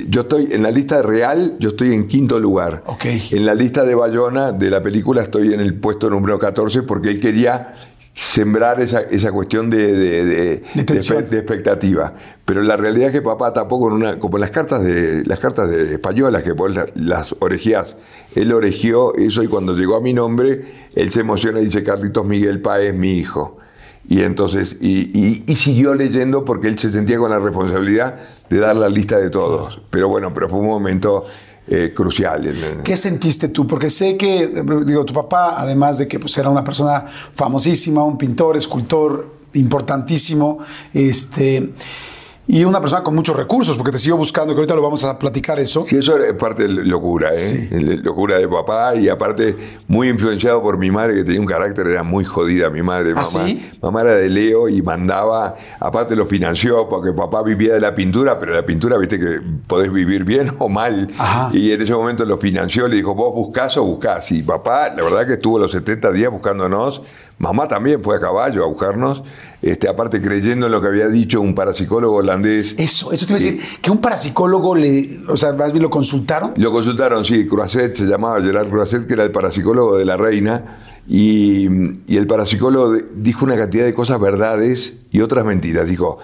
S4: Yo estoy en la lista real, yo estoy en quinto lugar.
S3: Ok.
S4: En la lista de Bayona de la película estoy en el puesto número 14 porque él quería sembrar esa, esa cuestión de, de, expectativa. Pero la realidad es que papá tapó con una, como las cartas de las cartas de españolas que vos las, las orejías. Él oregió eso y cuando llegó a mi nombre, él se emociona y dice Carlitos Miguel Páez, mi hijo. Y entonces, y, y- y siguió leyendo porque él se sentía con la responsabilidad de dar la lista de todos. Pero bueno, pero fue un momento eh, crucial.
S3: ¿Qué sentiste tú? Porque sé que, digo, tu papá, además de que pues, era una persona famosísima, un pintor, escultor importantísimo, este, y una persona con muchos recursos, porque te sigo buscando, que ahorita lo vamos a platicar eso.
S4: Sí, eso es parte de locura, ¿eh?
S3: Sí.
S4: Locura de papá y aparte muy influenciado por mi madre que tenía un carácter, era muy jodida mi madre.
S3: ¿Ah,
S4: mamá,
S3: sí?
S4: mamá era de Leo y mandaba, aparte lo financió porque papá vivía de la pintura, pero la pintura, viste que podés vivir bien o mal.
S3: Ajá.
S4: Y en ese momento lo financió, le dijo, vos buscás o buscás. Y papá, la verdad que estuvo los 70 días buscándonos. Mamá también fue a caballo a buscarnos, este, aparte creyendo en lo que había dicho un parapsicólogo holandés.
S3: Eso, eso te iba a decir, que un parapsicólogo le, o sea, más bien lo consultaron.
S4: Lo consultaron, sí, Croisset, se llamaba Gerard Croisset, que era el parapsicólogo de la reina, y, y el parapsicólogo dijo una cantidad de cosas verdades y otras mentiras. Dijo,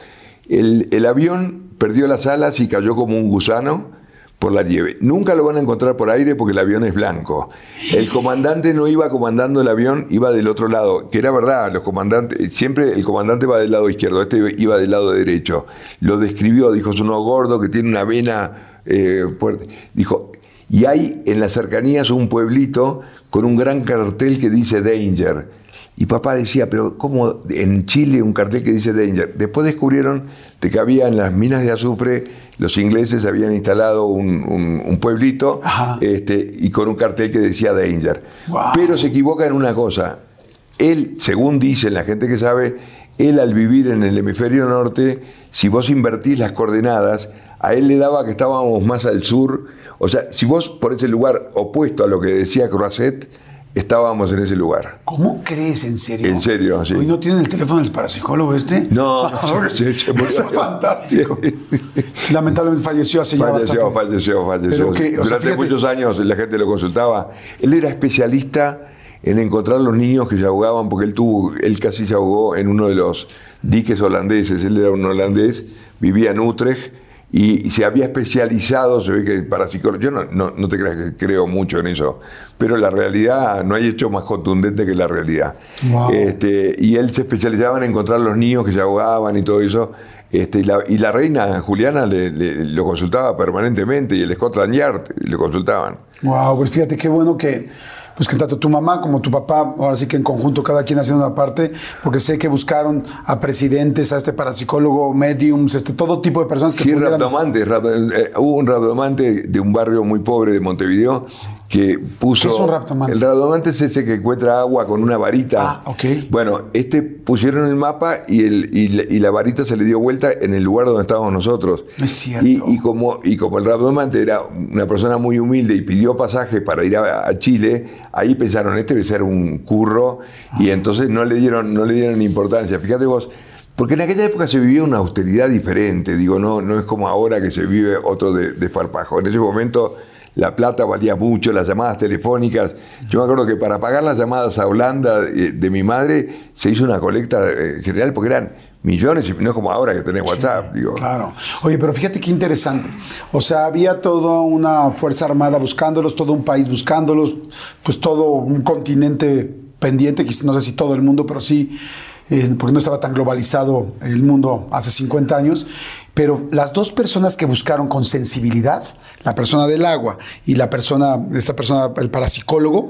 S4: el, el avión perdió las alas y cayó como un gusano por la nieve. Nunca lo van a encontrar por aire porque el avión es blanco. El comandante no iba comandando el avión, iba del otro lado, que era verdad, los comandantes, siempre el comandante va del lado izquierdo, este iba del lado derecho. Lo describió, dijo, es uno gordo que tiene una vena eh, fuerte. Dijo, y hay en las cercanías un pueblito con un gran cartel que dice Danger. Y papá decía, pero ¿cómo en Chile un cartel que dice Danger? Después descubrieron de que había en las minas de azufre, los ingleses habían instalado un, un- un pueblito este, y con un cartel que decía Danger. Pero se equivoca en una cosa. Él, según dicen la gente que sabe, él al vivir en el hemisferio norte, si vos invertís las coordenadas, a él le daba que estábamos más al sur. O sea, si vos por ese lugar opuesto a lo que decía Croisset, estábamos en ese lugar.
S3: ¿Cómo crees, en serio?
S4: En serio, sí.
S3: ¿Hoy no tienen el teléfono del parapsicólogo este?
S4: No, se- se murió.
S3: Está fantástico. Lamentablemente falleció hace ya
S4: Falleció,
S3: bastante.
S4: falleció, falleció.
S3: Sea,
S4: Durante
S3: fíjate-
S4: muchos años la gente lo consultaba. Él era especialista en encontrar los niños que se ahogaban, porque él tuvo, él casi se ahogó en uno de los diques holandeses. Él era un holandés, vivía en Utrecht y se había especializado, se ve que para psicólogos. Yo no, no, no te creas que creo mucho en eso, pero la realidad no hay hecho más contundente que la realidad.
S3: Wow.
S4: Este, y él se especializaba en encontrar los niños que se ahogaban y todo eso. Este, y, la, y la reina Juliana le- le- lo consultaba permanentemente y el Scotland Yard lo consultaban.
S3: Wow, pues fíjate qué bueno que, pues que tanto tu mamá como tu papá, ahora sí que en conjunto cada quien haciendo una parte, porque sé que buscaron a presidentes, a este parapsicólogo, mediums, este, todo tipo de personas que
S4: Sí,
S3: pudieran...
S4: rabdomante, rab- eh, hubo un rabdomante de un barrio muy pobre de Montevideo que puso...
S3: ¿Qué es un rabdomante?
S4: El rabdomante es ese que encuentra agua con una varita.
S3: Ah, ok.
S4: Bueno, este pusieron el mapa y, el, y, la, y la varita se le dio vuelta en el lugar donde estábamos nosotros.
S3: No es cierto.
S4: Y, y como, y como el rabdomante era una persona muy humilde y pidió pasaje para ir a, a Chile, ahí pensaron, este debe ser un curro, y
S3: Ah.
S4: entonces no le dieron, no le dieron importancia. Fíjate vos, porque en aquella época se vivía una austeridad diferente, digo, no, no es como ahora que se vive otro de- desparpajo. En ese momento la plata valía mucho, las llamadas telefónicas. Yo me acuerdo que para pagar las llamadas a Holanda de, de mi madre se hizo una colecta eh, general porque eran millones, y no es como ahora que tenés WhatsApp. Digo.
S3: Claro. Oye, pero fíjate qué interesante. O sea, había toda una fuerza armada buscándolos, todo un país buscándolos, pues todo un continente pendiente, quizás no sé si todo el mundo, pero sí, eh, porque no estaba tan globalizado el mundo hace 50 años. Pero las dos personas que buscaron con sensibilidad, la persona del agua y la persona, esta persona, el parapsicólogo,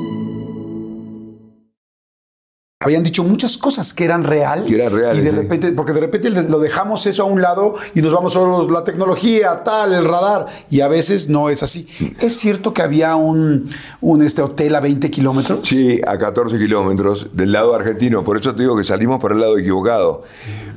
S3: Habían dicho muchas cosas que eran real.
S4: Que eran reales,
S3: Y de
S4: sí.
S3: repente, porque de repente lo dejamos eso a un lado y nos vamos solo la tecnología, tal, el radar. Y a veces no es así. ¿Es cierto que había un, un este hotel a 20 kilómetros?
S4: Sí, a 14 kilómetros del lado argentino. Por eso te digo que salimos por el lado equivocado.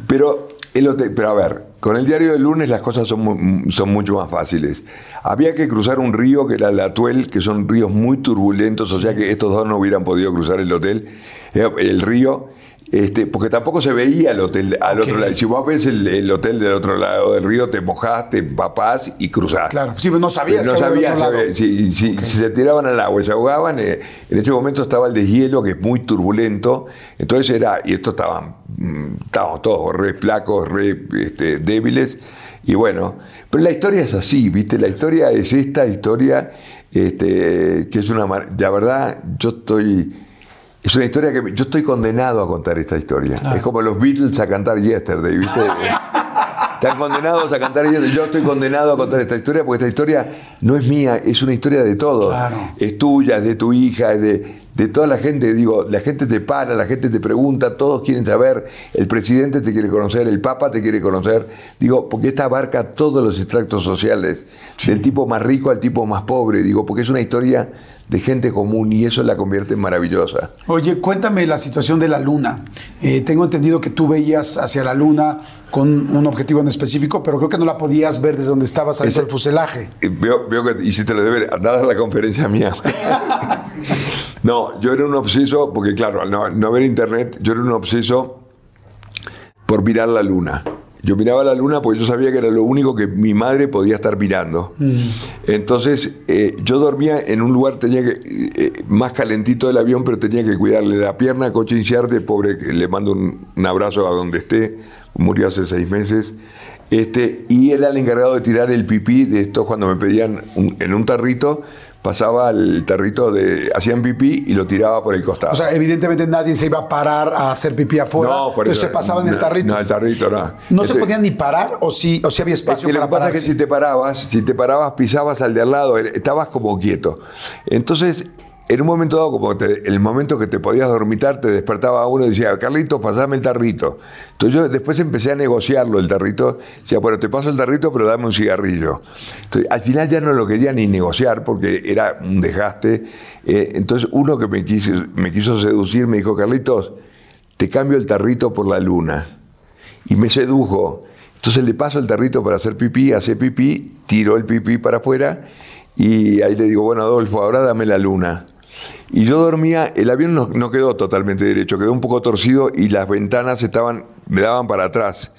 S4: Pero, el hotel- pero a ver, con el diario del lunes las cosas son, son mucho más fáciles. Había que cruzar un río que era el Atuel, que son ríos muy turbulentos, o sea que estos dos no hubieran podido cruzar el hotel, el río. Este, porque tampoco se veía el hotel al otro lado. Si vos ves el, el hotel del otro lado del río, te mojás, te empapás y cruzás.
S3: Claro, sí, pero no sabías
S4: no sabías, sabías, si, si- si se tiraban al agua y se ahogaban, eh, en ese momento estaba el deshielo que es muy turbulento, entonces era, y estos estaban, mm, estábamos todos re flacos, re este, débiles, y bueno, pero la historia es así, ¿viste? La historia es esta historia, este, que es una, la verdad, yo estoy... Es una historia que yo estoy condenado a contar esta historia. Es como los Beatles a cantar Yesterday, ¿viste? Están condenados a cantar Yesterday. Yo estoy condenado a contar esta historia porque esta historia no es mía, es una historia de todos.
S3: Claro.
S4: Es tuya, es de tu hija, es de, de toda la gente, digo, la gente te para, la gente te pregunta, todos quieren saber, el presidente te quiere conocer, el papa te quiere conocer, digo, porque esta abarca todos los extractos sociales, del tipo más rico al tipo más pobre, digo, porque es una historia de gente común y eso la convierte en maravillosa.
S3: Oye, cuéntame la situación de la luna. Eh, tengo entendido que tú veías hacia la luna con un objetivo en específico, pero creo que no la podías ver desde donde estabas ahí el fuselaje.
S4: Eh, Veo, veo que hiciste lo de ver, andar a la conferencia mía. no, yo era un obseso, porque claro, al no, no haber internet, yo era un obseso por mirar la luna. Yo miraba la luna porque yo sabía que era lo único que mi madre podía estar mirando. Entonces, eh, yo dormía en un lugar tenía que, eh, más calentito del avión, pero tenía que cuidarle la pierna a Coche Inciarte, pobre, que le mando un, un abrazo a donde esté, murió hace seis meses. Este, y era el encargado de tirar el pipí de esto cuando me pedían un- en un tarrito, pasaba el tarrito de. hacían pipí y lo tiraba por el costado.
S3: O sea, evidentemente nadie se iba a parar a hacer pipí afuera,
S4: No, por
S3: pero
S4: eso-
S3: se pasaba en el
S4: no,
S3: tarrito.
S4: No, el tarrito no.
S3: ¿No se
S4: Este-
S3: podía ni parar o sí, o sí había
S4: es
S3: espacio
S4: lo
S3: para
S4: que pasa es
S3: pararse?
S4: que si te parabas, si te parabas, pisabas al de al lado, era- estabas como quieto. Entonces, en un momento dado, como el momento que te podías dormitar, te despertaba uno y decía, Carlitos, pasame el tarrito. Entonces yo después empecé a negociarlo el tarrito. Decía, bueno, te paso el tarrito, pero dame un cigarrillo. Entonces, al final ya no lo quería ni negociar porque era un desgaste. Eh, entonces uno que me quiso, me quiso seducir me dijo, Carlitos, te cambio el tarrito por la luna y me sedujo. Entonces le paso el tarrito para hacer pipí, hace pipí, tiro el pipí para afuera y ahí le digo, bueno Adolfo, ahora dame la luna. Y yo dormía, el avión no, no quedó totalmente derecho, quedó un poco torcido y las ventanas estaban, me daban para atrás.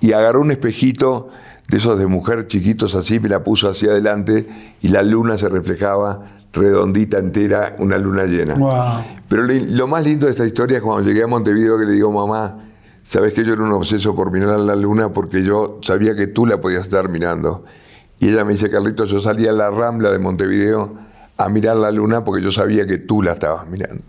S4: Y agarró un espejito de esos de mujer chiquitos así, me la puso hacia adelante y la luna se reflejaba redondita entera, una luna llena.
S3: Wow.
S4: Pero lo, lo más lindo de esta historia es cuando llegué a Montevideo que le digo, mamá, sabes que yo era un obseso por mirar la luna porque yo sabía que tú la podías estar mirando. Y ella me dice, Carlitos, yo salía a la rambla de Montevideo a mirar la luna porque yo sabía que tú la estabas mirando.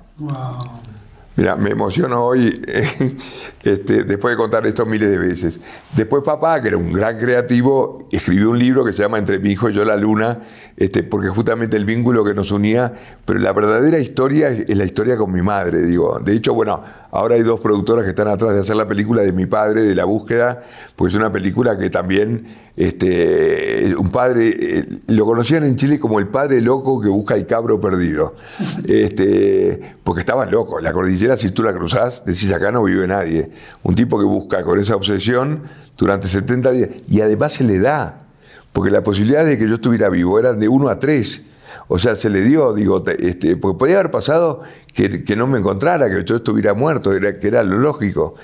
S4: Mira, me emociono hoy eh, este, después de contar esto miles de veces. Después papá, que era un gran creativo, escribió un libro que se llama Entre mi hijo y yo la luna, este, porque justamente el vínculo que nos unía, pero la verdadera historia es, la historia con mi madre, digo. De hecho, bueno, ahora hay dos productoras que están atrás de hacer la película de mi padre, de la búsqueda, pues es una película que también, este, un padre, eh, lo conocían en Chile como el padre loco que busca el cabro perdido. Este, porque estaba loco, la cordillera si tú la cruzás, decís acá no vive nadie. Un tipo que busca con esa obsesión durante 70 días y además se le da, porque la posibilidad de que yo estuviera vivo eran de 1 a 3. O sea, se le dio, digo, te- este, porque podía haber pasado que, que no me encontrara, que yo estuviera muerto, era, que era lo lógico.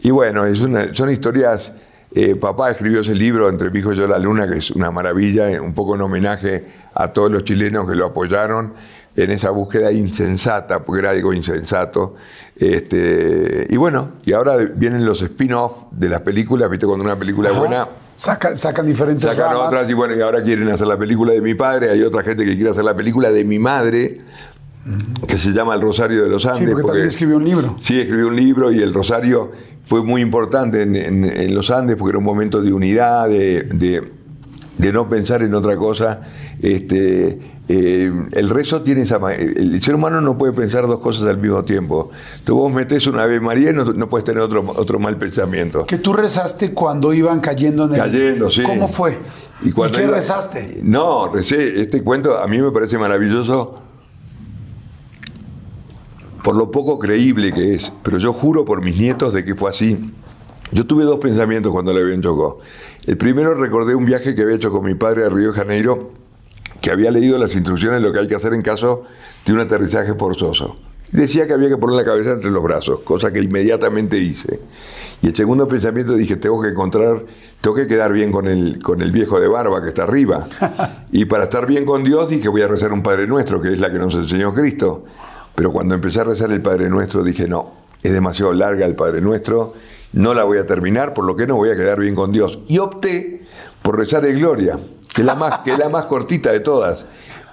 S4: Y bueno, es una- son historias. eh, papá escribió ese libro, Entre mi hijo y yo la luna, que es una maravilla, eh, un poco en homenaje a todos los chilenos que lo apoyaron en esa búsqueda insensata, porque era algo insensato. Este, y bueno, y ahora vienen los spin-off de las películas, viste, cuando una película es buena,
S3: Saca- sacan diferentes
S4: sacan
S3: ramas.
S4: otras y bueno, y ahora quieren hacer la película de mi padre, hay otra gente que quiere hacer la película de mi madre, que se llama El Rosario de los Andes.
S3: Sí, porque también escribió un libro.
S4: Sí, escribió un libro y el Rosario fue muy importante en, en- en los Andes porque era un momento de unidad, de, de- de no pensar en otra cosa. Este, eh, el rezo tiene esa... El, ser humano no puede pensar dos cosas al mismo tiempo. Tú vos metes una Ave María y no, no puedes tener otro, otro mal pensamiento.
S3: Que tú rezaste cuando iban cayendo en el...
S4: Cayendo, sí.
S3: ¿Cómo fue? ¿Y,
S4: cuando
S3: qué
S4: iba-
S3: rezaste?
S4: No, recé. Este cuento a mí me parece maravilloso por lo poco creíble que es, pero yo juro por mis nietos de que fue así. Yo tuve dos pensamientos cuando el avión chocó. El primero recordé un viaje que había hecho con mi padre a Río de Janeiro, que había leído las instrucciones de lo que hay que hacer en caso de un aterrizaje forzoso. Decía que había que poner la cabeza entre los brazos, cosa que inmediatamente hice. Y el segundo pensamiento dije, tengo que encontrar, tengo que quedar bien con el, con el viejo de barba que está arriba. Y para estar bien con Dios dije, voy a rezar un Padre Nuestro, que es la que nos enseñó Cristo. Pero cuando empecé a rezar el Padre Nuestro dije, no, es demasiado larga el Padre Nuestro, no la voy a terminar, por lo que no voy a quedar bien con Dios. Y opté por rezar el Gloria, que es la más, que es la más cortita de todas.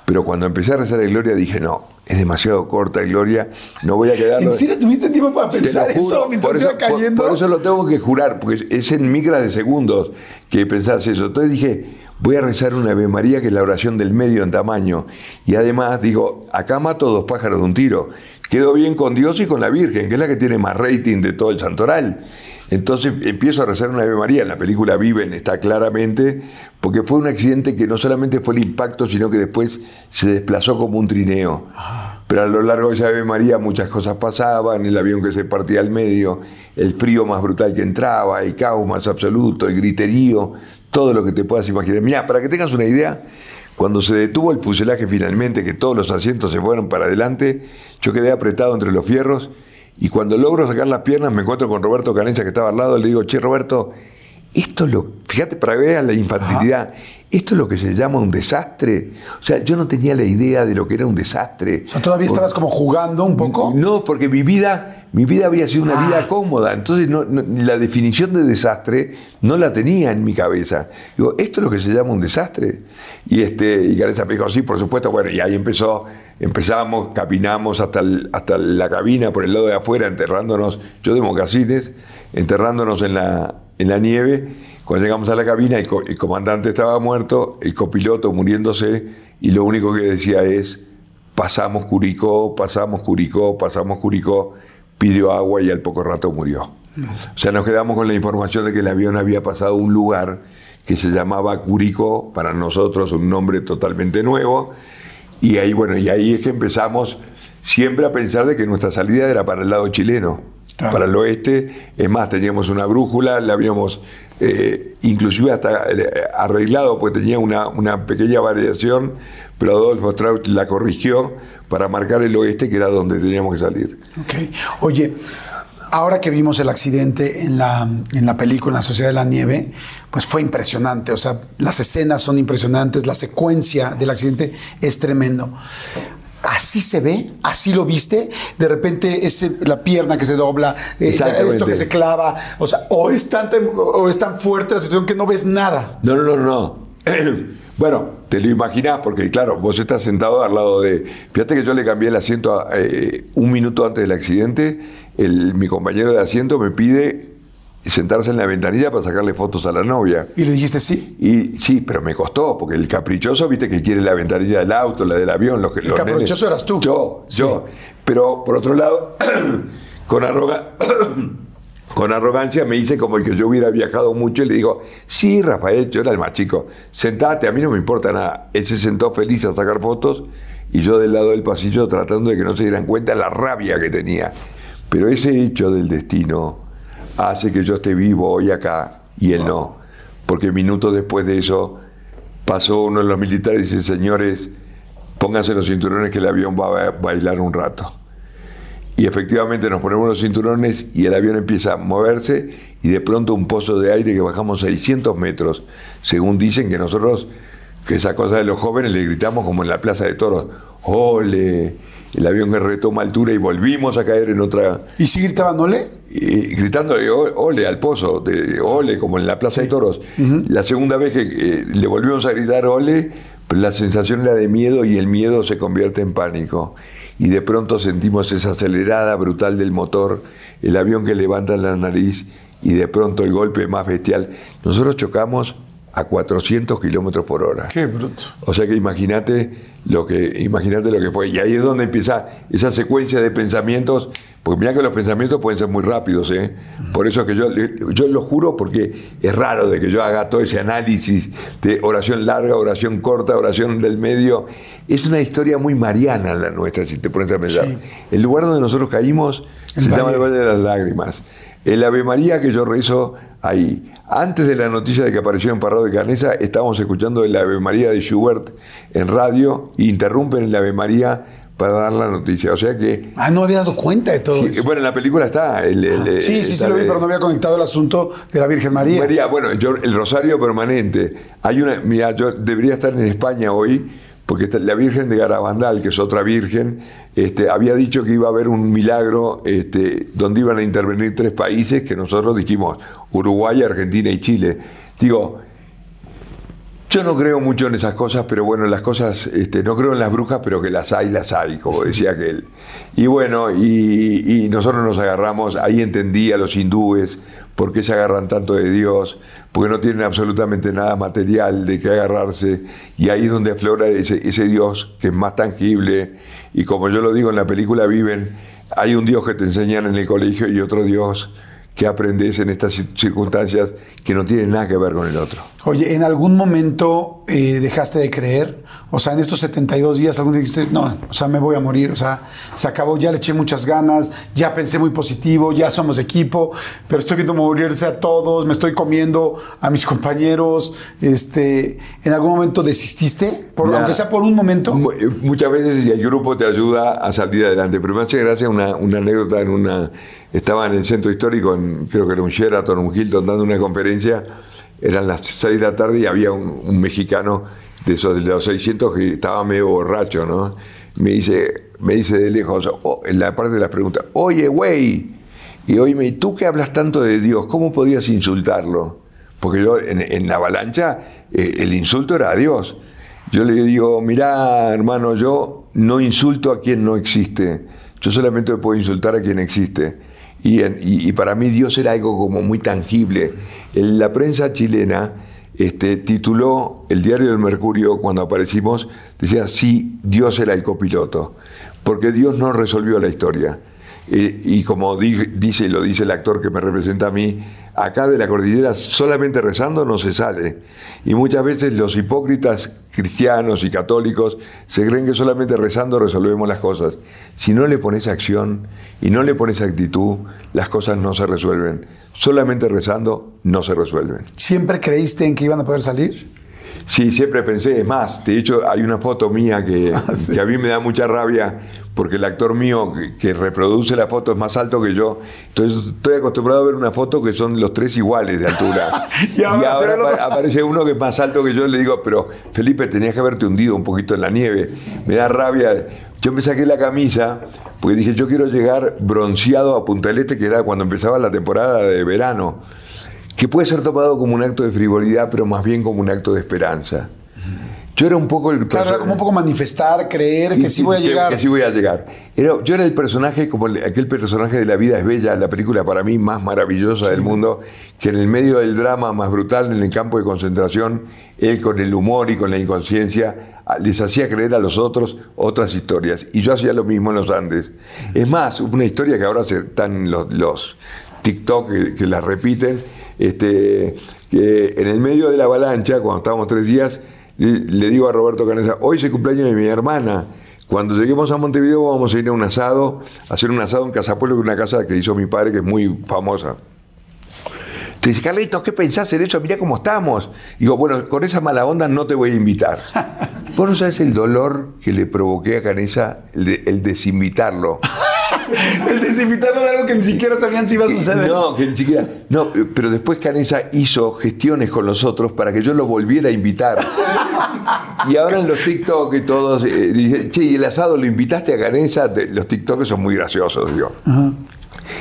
S4: Pero cuando empecé a rezar el Gloria dije, no, es demasiado corta Gloria, no voy a quedar...
S3: ¿En serio tuviste tiempo para pensar
S4: juro,
S3: eso mientras
S4: por
S3: iba
S4: eso, por-
S3: cayendo?
S4: por eso lo tengo que jurar, porque es en micras de segundos que pensás eso. Entonces dije, voy a rezar una Ave María que es la oración del medio en tamaño. Y además digo, acá mato dos pájaros de un tiro. Quedo bien con Dios y con la Virgen, que es la que tiene más rating de todo el santoral. Entonces empiezo a rezar una Ave María. En la película Viven está claramente, porque fue un accidente que no solamente fue el impacto, sino que después se desplazó como un trineo. Pero a lo largo de esa Ave María muchas cosas pasaban, el avión que se partía al medio, el frío más brutal que entraba, el caos más absoluto, el griterío, todo lo que te puedas imaginar. Mira, para que tengas una idea, cuando se detuvo el fuselaje finalmente, que todos los asientos se fueron para adelante, yo quedé apretado entre los fierros y cuando logro sacar las piernas me encuentro con Roberto Canencia que estaba al lado, le digo, che Roberto, esto es lo, fíjate para que veas la infantilidad, esto es lo que se llama un desastre. O sea, yo no tenía la idea de lo que era un desastre.
S3: O sea, todavía estabas como jugando un poco.
S4: No, porque mi vida, mi vida había sido una vida cómoda. Entonces no- no- la definición de desastre no la tenía en mi cabeza. Digo, esto es lo que se llama un desastre. Y este, y me dijo, sí, por supuesto, bueno, y ahí empezó, empezamos, caminamos hasta, hasta la cabina por el lado de afuera, enterrándonos, yo de mocasines, enterrándonos en la, en la nieve. Cuando llegamos a la cabina, el, el comandante estaba muerto, el copiloto muriéndose, y lo único que decía es, pasamos Curicó, pasamos Curicó, pasamos Curicó, pidió agua y al poco rato murió. O sea, nos quedamos con la información de que el avión había pasado un lugar que se llamaba Curicó, para nosotros un nombre totalmente nuevo, y ahí, bueno, y ahí es que empezamos siempre a pensar de que nuestra salida era para el lado chileno, para el oeste. Es más, teníamos una brújula, la habíamos eh, inclusive hasta eh, arreglado, pues tenía una, una pequeña variación, pero Adolfo Strauch la corrigió para marcar el oeste, que era donde teníamos que salir.
S3: Ok. Oye, ahora que vimos el accidente en la, en la película, en la Sociedad de la Nieve, pues fue impresionante. O sea, las escenas son impresionantes, la secuencia del accidente es tremendo. Así se ve, así lo viste. De repente, ese, la pierna que se dobla, eh, esto que se clava. O sea, o es, tan, o es tan fuerte la situación que no ves nada.
S4: No, no, no, no. bueno, te lo imaginás, porque claro, vos estás sentado al lado de. Fíjate que yo le cambié el asiento a, eh, un minuto antes del accidente. El- mi compañero de asiento me pide sentarse en la ventanilla para sacarle fotos a la novia.
S3: Y le dijiste sí.
S4: Y sí, pero me costó, porque el caprichoso, viste, que quiere la ventanilla del auto, la del avión. Los, que- los
S3: caprichoso
S4: nenes.
S3: eras tú.
S4: Yo, yo. Pero por otro lado, con, arroga- con arrogancia me hice como el que yo hubiera viajado mucho y le digo, sí, Rafael, yo era el más chico, sentate, a mí no me importa nada. Él se sentó feliz a sacar fotos y yo del lado del pasillo tratando de que no se dieran cuenta la rabia que tenía. Pero ese hecho del destino hace que yo esté vivo hoy acá y él no. Porque minutos después de eso pasó uno de los militares y dice, señores, pónganse los cinturones que el avión va a ba- bailar un rato. Y efectivamente nos ponemos los cinturones y el avión empieza a moverse y de pronto un pozo de aire que bajamos 600 metros, según dicen que nosotros, que esa cosa de los jóvenes le gritamos como en la Plaza de Toros, ole, el avión que retoma altura y volvimos a caer en otra,
S3: ¿Y si gritaban ole?
S4: y gritándole "O- ole al pozo, de ole, como en la Plaza de Toros. La segunda vez que eh, le volvimos a gritar ole, pues la sensación era de miedo y el miedo se convierte en pánico. Y de pronto sentimos esa acelerada brutal del motor, el avión que levanta la nariz y de pronto el golpe más bestial. Nosotros chocamos a 400 kilómetros por hora.
S3: Qué bruto.
S4: O sea que imagínate lo que imagínate lo que fue. Y ahí es donde empieza esa secuencia de pensamientos, porque mira que los pensamientos pueden ser muy rápidos, ¿eh? Por eso que yo, yo lo juro porque es raro de que yo haga todo ese análisis de oración larga, oración corta, oración del medio. Es una historia muy mariana la nuestra, si te pones a pensar.
S3: Sí.
S4: El lugar donde nosotros caímos
S3: El
S4: se llama
S3: Valle.
S4: el Valle de las Lágrimas. El Ave María que yo rezo ahí. Antes de la noticia de que apareció en Parrado de Canesa, estábamos escuchando el Ave María de Schubert en radio e interrumpen el Ave María para dar la noticia. O sea que.
S3: Ah, no había dado cuenta de todo
S4: sí,
S3: eso.
S4: bueno, en la película está. El, el-
S3: Sí, sí, sí lo vi, pero no había conectado el asunto de la Virgen María.
S4: María, bueno, yo, el rosario permanente. Hay una, mira, yo debería estar en España hoy, porque la Virgen de Garabandal, que es otra virgen, este, había dicho que iba a haber un milagro este, donde iban a intervenir tres países que nosotros dijimos, Uruguay, Argentina y Chile. Digo, Yo no creo mucho en esas cosas, pero bueno, las cosas, este, no creo en las brujas, pero que las hay, las hay, como decía aquel. Y bueno, y, nosotros nos agarramos, ahí entendí a los hindúes por qué se agarran tanto de Dios, porque no tienen absolutamente nada material de que agarrarse, y ahí es donde aflora ese, ese Dios que es más tangible, y como yo lo digo en la película Viven, hay un Dios que te enseñan en el colegio y otro Dios que aprendes en estas circunstancias que no tienen nada que ver con el otro.
S3: Oye, ¿en algún momento eh, dejaste de creer? O sea, en estos 72 días, algún día dijiste, no, o sea, me voy a morir, o sea, se acabó, ya le eché muchas ganas, ya pensé muy positivo, ya somos equipo, pero estoy viendo morirse a todos, me estoy comiendo a mis compañeros. Este, ¿En algún momento desististe? Por, aunque sea por un momento.
S4: Eh, Muchas veces el grupo te ayuda a salir adelante, pero me hace gracia una, una anécdota en una... Estaba en el centro histórico, en- creo que era un Sheraton, un Hilton, dando una conferencia, eran las 6 de la tarde y había un, mexicano de esos de los 600 que estaba medio borracho, ¿no? Me dice, me dice de lejos, en la parte de las preguntas, oye, güey, y oíme, ¿y tú que hablas tanto de Dios, cómo podías insultarlo? Porque yo en, en la avalancha eh, el insulto era a Dios. Yo le digo, mirá, hermano, yo no insulto a quien no existe. Yo solamente puedo insultar a quien existe. Y, y- para mí Dios era algo como muy tangible. La prensa chilena este, tituló el diario del Mercurio cuando aparecimos, decía, sí, Dios era el copiloto, porque Dios no resolvió la historia. Eh, y como di- dice y lo dice el actor que me representa a mí, acá de la cordillera solamente rezando no se sale. Y muchas veces los hipócritas cristianos y católicos se creen que solamente rezando resolvemos las cosas. Si no le pones acción y no le pones actitud, las cosas no se resuelven. Solamente rezando no se resuelven.
S3: ¿Siempre creíste en que iban a poder salir?
S4: Sí, siempre pensé, es más, de hecho hay una foto mía que, que a mí me da mucha rabia porque el actor mío que, reproduce la foto es más alto que yo, entonces estoy acostumbrado a ver una foto que son los tres iguales de altura.
S3: Y ahora
S4: apa- aparece uno que es más alto que yo y le digo, pero Felipe, tenías que haberte hundido un poquito en la nieve, me da rabia. Yo me saqué la camisa porque dije, yo quiero llegar bronceado a Punta del Este, que era cuando empezaba la temporada de verano que puede ser tomado como un acto de frivolidad, pero más bien como un acto de esperanza. Yo era un poco el
S3: Claro, era como un poco manifestar, creer que sí voy a
S4: que-
S3: llegar.
S4: Que, sí voy a llegar. Era- yo era el personaje, como el- aquel personaje de La vida es bella, la película para mí más maravillosa del mundo, que en el medio del drama más brutal, en el campo de concentración, él con el humor y con la inconsciencia les hacía creer a los otros otras historias. Y yo hacía lo mismo en los Andes. Es más, una historia que ahora están los, los TikTok que, que la repiten, este, que en el medio de la avalancha, cuando estábamos tres días, le, digo a Roberto Canesa, hoy es el cumpleaños de mi hermana. Cuando lleguemos a Montevideo vamos a ir a un asado, a hacer un asado en Casapuelo, que es una casa que hizo mi padre, que es muy famosa. Te dice, Carlitos, ¿qué pensás en eso? Mirá cómo estamos. Digo, bueno, con esa mala onda no te voy a invitar. Vos no sabes el dolor que le provoqué a Canesa el, el desinvitarlo.
S3: El desinvitarlo de algo que ni siquiera sabían si iba a suceder.
S4: No, que ni siquiera. No, pero después Canesa hizo gestiones con los otros para que yo lo volviera a invitar. Y ahora en los TikTok y todos eh, dicen, che, ¿y el asado lo invitaste a Canesa? Los TikTok son muy graciosos, digo.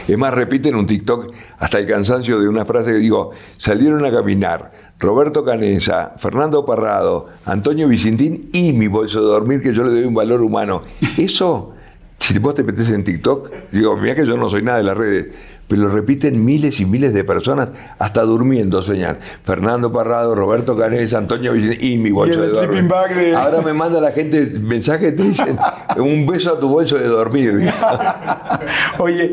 S4: Es más, repiten un TikTok hasta el cansancio de una frase que digo, salieron a caminar Roberto Canesa, Fernando Parrado, Antonio Vicentín y mi bolso de dormir que yo le doy un valor humano. Eso, si vos te metes en TikTok, digo, mira que yo no soy nada de las redes, pero lo repiten miles y miles de personas, hasta durmiendo sueñan. Fernando Parrado, Roberto Canesa, Antonio Vicentín y mi bolso
S3: el
S4: de dormir.
S3: sleeping bag de-
S4: Ahora me manda la gente mensajes te dicen, un beso a tu bolso de dormir.
S3: Oye,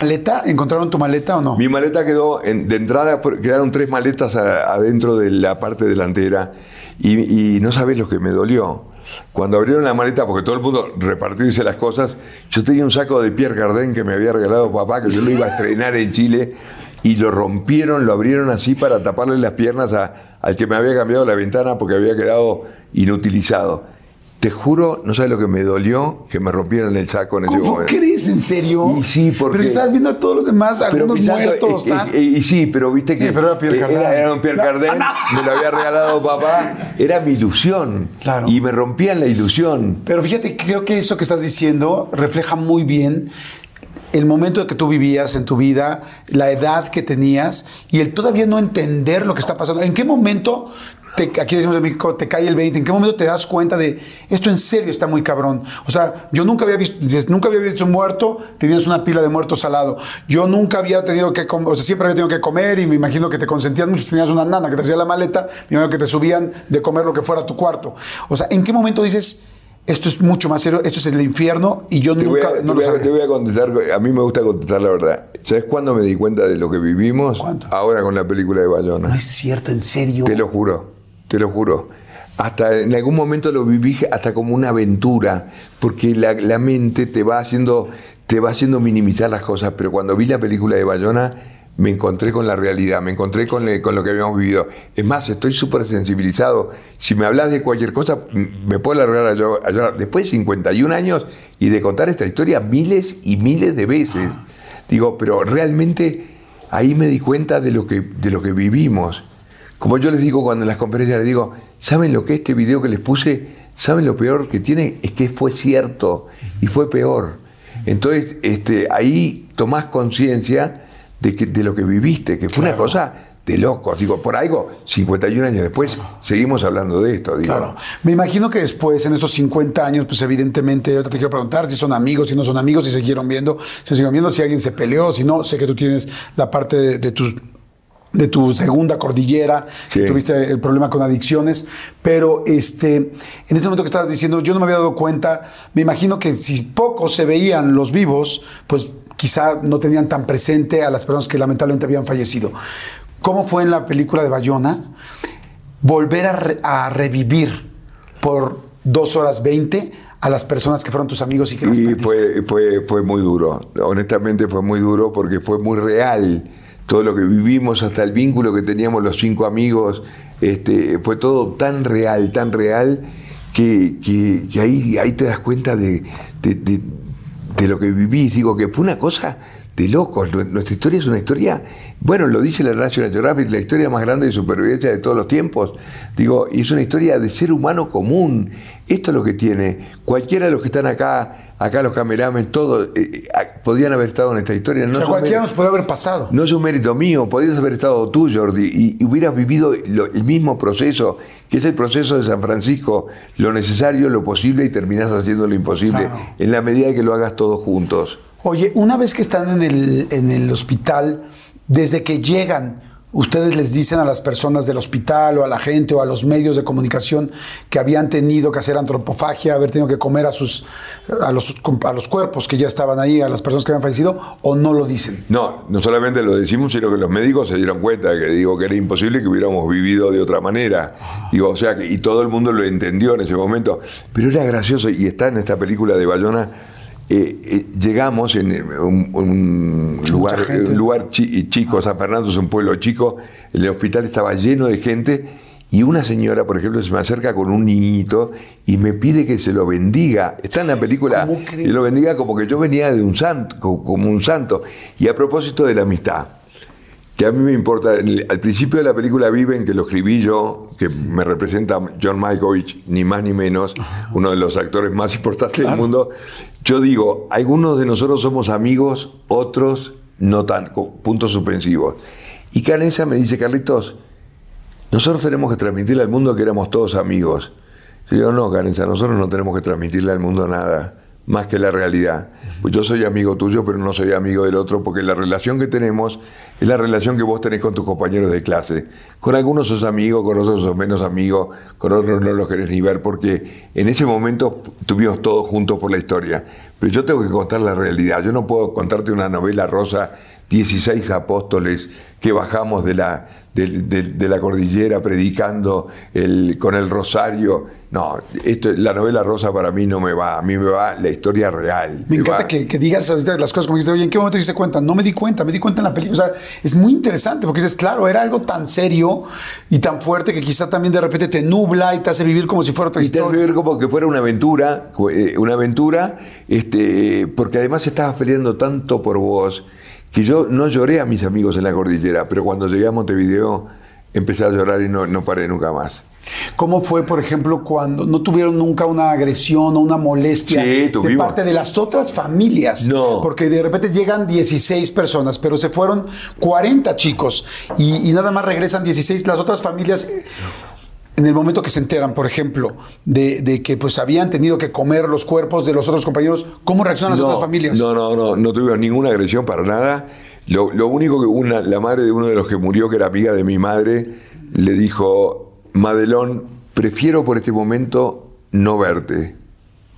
S3: ¿Maleta? ¿Encontraron tu maleta o no?
S4: Mi maleta quedó, de entrada quedaron tres maletas adentro de la parte delantera y, no sabes lo que me dolió. Cuando abrieron la maleta, porque todo el mundo repartirse las cosas, yo tenía un saco de Pierre Cardin que me había regalado papá, que yo lo iba a estrenar en Chile, y lo rompieron, lo abrieron así para taparle las piernas a- al que me había cambiado la ventana porque había quedado inutilizado. Te juro, no sabes lo que me dolió que me rompieran el saco en ese
S3: ¿Cómo
S4: momento.
S3: crees? ¿En serio?
S4: Y sí, porque-
S3: Pero estabas viendo a todos los demás, algunos muertos.
S4: eh, eh, y sí, pero viste que.
S3: Pero era Pierre Cardin.
S4: Era, era un Pierre
S3: No,
S4: Cardin,
S3: no.
S4: me lo había regalado papá. Era mi ilusión.
S3: Claro.
S4: Y me rompían la ilusión.
S3: Pero fíjate, creo que eso que estás diciendo refleja muy bien el momento que tú vivías en tu vida, la edad que tenías y el todavía no entender lo que está pasando. ¿En qué momento, te- aquí decimos en México, te cae el 20? ¿En qué momento te das cuenta de esto en serio está muy cabrón? O sea, yo nunca había visto, nunca había visto un muerto, tenías una pila de muertos al lado. Yo nunca había tenido que comer, o sea, siempre había tenido que comer y me imagino que te consentían mucho. Tenías una nana que te hacía la maleta, me imagino que te subían de comer lo que fuera a tu cuarto. O sea, ¿en qué momento dices, esto es mucho más serio, esto es el infierno y yo
S4: Te
S3: nunca
S4: a,
S3: no lo sabía?
S4: te voy a contestar, a mí me gusta contestar la verdad. ¿Sabes cuándo me di cuenta de lo que vivimos?
S3: ¿Cuánto?
S4: Ahora con la película de Bayona.
S3: No es cierto, en serio.
S4: Te lo juro, te lo juro. Hasta en algún momento lo viví hasta como una aventura, porque la, la mente te va haciendo, te va haciendo minimizar las cosas. Pero cuando vi la película de Bayona, me encontré con la realidad, me encontré con, le- con lo que habíamos vivido. Es más, estoy súper sensibilizado. Si me hablas de cualquier cosa, me puedo largar a, llo- a llorar. Después de 51 años y de contar esta historia miles y miles de veces. Digo, pero realmente ahí me di cuenta de lo que, de lo que vivimos. Como yo les digo cuando en las conferencias les digo, ¿saben lo que este video que les puse? ¿Saben lo peor que tiene? Es que fue cierto y fue peor. Entonces, este, ahí tomás conciencia de, que, de lo que viviste, que fue una cosa de locos. Digo, por algo, 51 años después, seguimos hablando de esto. Digo,
S3: Claro. Me imagino que después, en estos 50 años, pues evidentemente, ahorita te quiero preguntar si son amigos, si no son amigos, si siguieron viendo, si siguieron viendo, si alguien se peleó, si no. Sé que tú tienes la parte de, de tus de tu segunda cordillera, que tuviste el problema con adicciones, pero este, en este momento que estabas diciendo, yo no me había dado cuenta, me imagino que si pocos se veían los vivos, pues quizá no tenían tan presente a las personas que lamentablemente habían fallecido. ¿Cómo fue en la película de Bayona volver a, re- a revivir por dos horas 20 a las personas que fueron tus amigos y que las
S4: Y
S3: perdiste?
S4: fue, fue, fue muy duro, honestamente fue muy duro porque fue muy real todo lo que vivimos, hasta el vínculo que teníamos los cinco amigos, este, fue todo tan real, tan real, que, que- que ahí, ahí te das cuenta de, de- de- lo que vivís. Digo que fue una cosa de locos. Nue- Nuestra historia es una historia, bueno, lo dice la National Geographic, la historia más grande de supervivencia de todos los tiempos. Digo, y es una historia de ser humano común. Esto es lo que tiene. Cualquiera de los que están acá, acá los cameramen, todos, eh, eh, podían haber estado en esta historia. No
S3: o sea, cualquiera nos puede haber pasado.
S4: no es un mérito mío, podrías haber estado tú, Jordi, y, y hubieras vivido lo- el mismo proceso, que es el proceso de San Francisco, lo necesario, lo posible, y terminás haciendo lo imposible,
S3: Claro.
S4: en la medida que lo hagas todos juntos.
S3: Oye, una vez que están en el, en el hospital, desde que llegan, ustedes les dicen a las personas del hospital o a la gente o a los medios de comunicación que habían tenido que hacer antropofagia, haber tenido que comer a sus a los, a los cuerpos que ya estaban ahí, a las personas que habían fallecido, o no lo dicen.
S4: No, no solamente lo decimos, sino que los médicos se dieron cuenta que digo que era imposible que hubiéramos vivido de otra manera. Digo, o sea, y todo el mundo lo entendió en ese momento. Pero era gracioso, y está en esta película de Bayona. Eh, eh, llegamos en un, un lugar, un lugar chi- chico, San Fernando es un pueblo chico, el hospital estaba lleno de gente y una señora, por ejemplo, se me acerca con un niñito y me pide que se lo bendiga. Está en la película y lo bendiga como que yo venía de un santo, co- como un santo. Y a propósito de la amistad, que a mí me importa, al principio de la película Viven, que lo escribí yo, que me representa John Malkovich, ni más ni menos, uno de los actores más importantes del mundo, yo digo, algunos de nosotros somos amigos, otros no tan, con puntos suspensivos. Y Canesa me dice, Carlitos, nosotros tenemos que transmitirle al mundo que éramos todos amigos. Yo digo, no, Carenza, nosotros no tenemos que transmitirle al mundo nada. Más que la realidad. Pues yo soy amigo tuyo, pero no soy amigo del otro, porque la relación que tenemos es la relación que vos tenés con tus compañeros de clase. Con algunos sos amigo, con otros sos menos amigo, con otros no los querés ni ver, porque en ese momento tuvimos todos juntos por la historia. Pero yo tengo que contar la realidad. Yo no puedo contarte una novela rosa, 16 apóstoles que bajamos de la, de, la cordillera predicando el, con el rosario. No, esto, la novela rosa para mí no me va, a mí me va la historia real.
S3: Me, encanta que, digas las cosas como dijiste, oye, ¿en qué momento te diste cuenta? No me di cuenta, me di cuenta en la película. O sea, es muy interesante porque dices, claro, era algo tan serio y tan fuerte que quizá también de repente te nubla y te hace vivir como si fuera otra
S4: y
S3: historia.
S4: Te hace vivir como que fuera una aventura, eh, una aventura, este, porque además estabas peleando tanto por vos que yo no lloré a mis amigos en la cordillera, pero cuando llegué a Montevideo empecé a llorar y no, no paré nunca más.
S3: ¿Cómo fue, por ejemplo, cuando no tuvieron nunca una agresión o una molestia de parte de las otras familias?
S4: No.
S3: Porque de repente llegan 16 personas, pero se fueron 40 chicos y, y nada más regresan 16. Las otras familias en el momento que se enteran, por ejemplo, de, que pues habían tenido que comer los cuerpos de los otros compañeros, ¿cómo reaccionan las otras familias?
S4: No, no, no, no tuvieron ninguna agresión para nada. Lo, único que una, la madre de uno de los que murió, que era amiga de mi madre, le dijo, Madelón, prefiero por este momento no verte.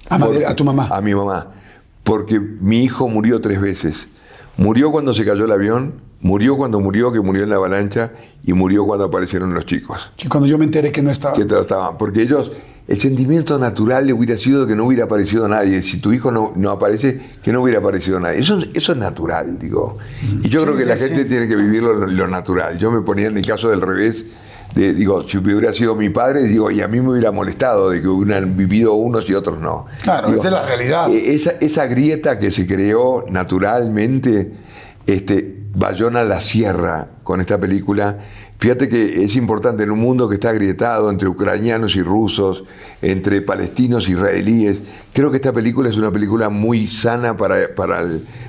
S3: A, a tu mamá.
S4: A mi mamá. Porque mi hijo murió tres veces. Murió cuando se cayó el avión, Murió cuando murió, que murió en la avalancha, y murió cuando aparecieron los chicos.
S3: Y cuando yo me enteré que no estaba.
S4: Que no estaban. Porque ellos, el sentimiento natural le hubiera sido que no hubiera aparecido nadie. Si tu hijo no, no aparece, que no hubiera aparecido nadie. Eso, eso es natural, digo. Y yo creo que la gente tiene que vivirlo lo, natural. Yo me ponía en el caso del revés. De, digo, si hubiera sido mi padre, digo, y a mí me hubiera molestado de que hubieran vivido unos y otros no.
S3: Claro, esa es la realidad.
S4: E, esa, esa grieta que se creó naturalmente, este, Bayona la Sierra con esta película. Fíjate que es importante en un mundo que está agrietado entre ucranianos y rusos, entre palestinos e israelíes. Creo que esta película es una película muy sana para, para,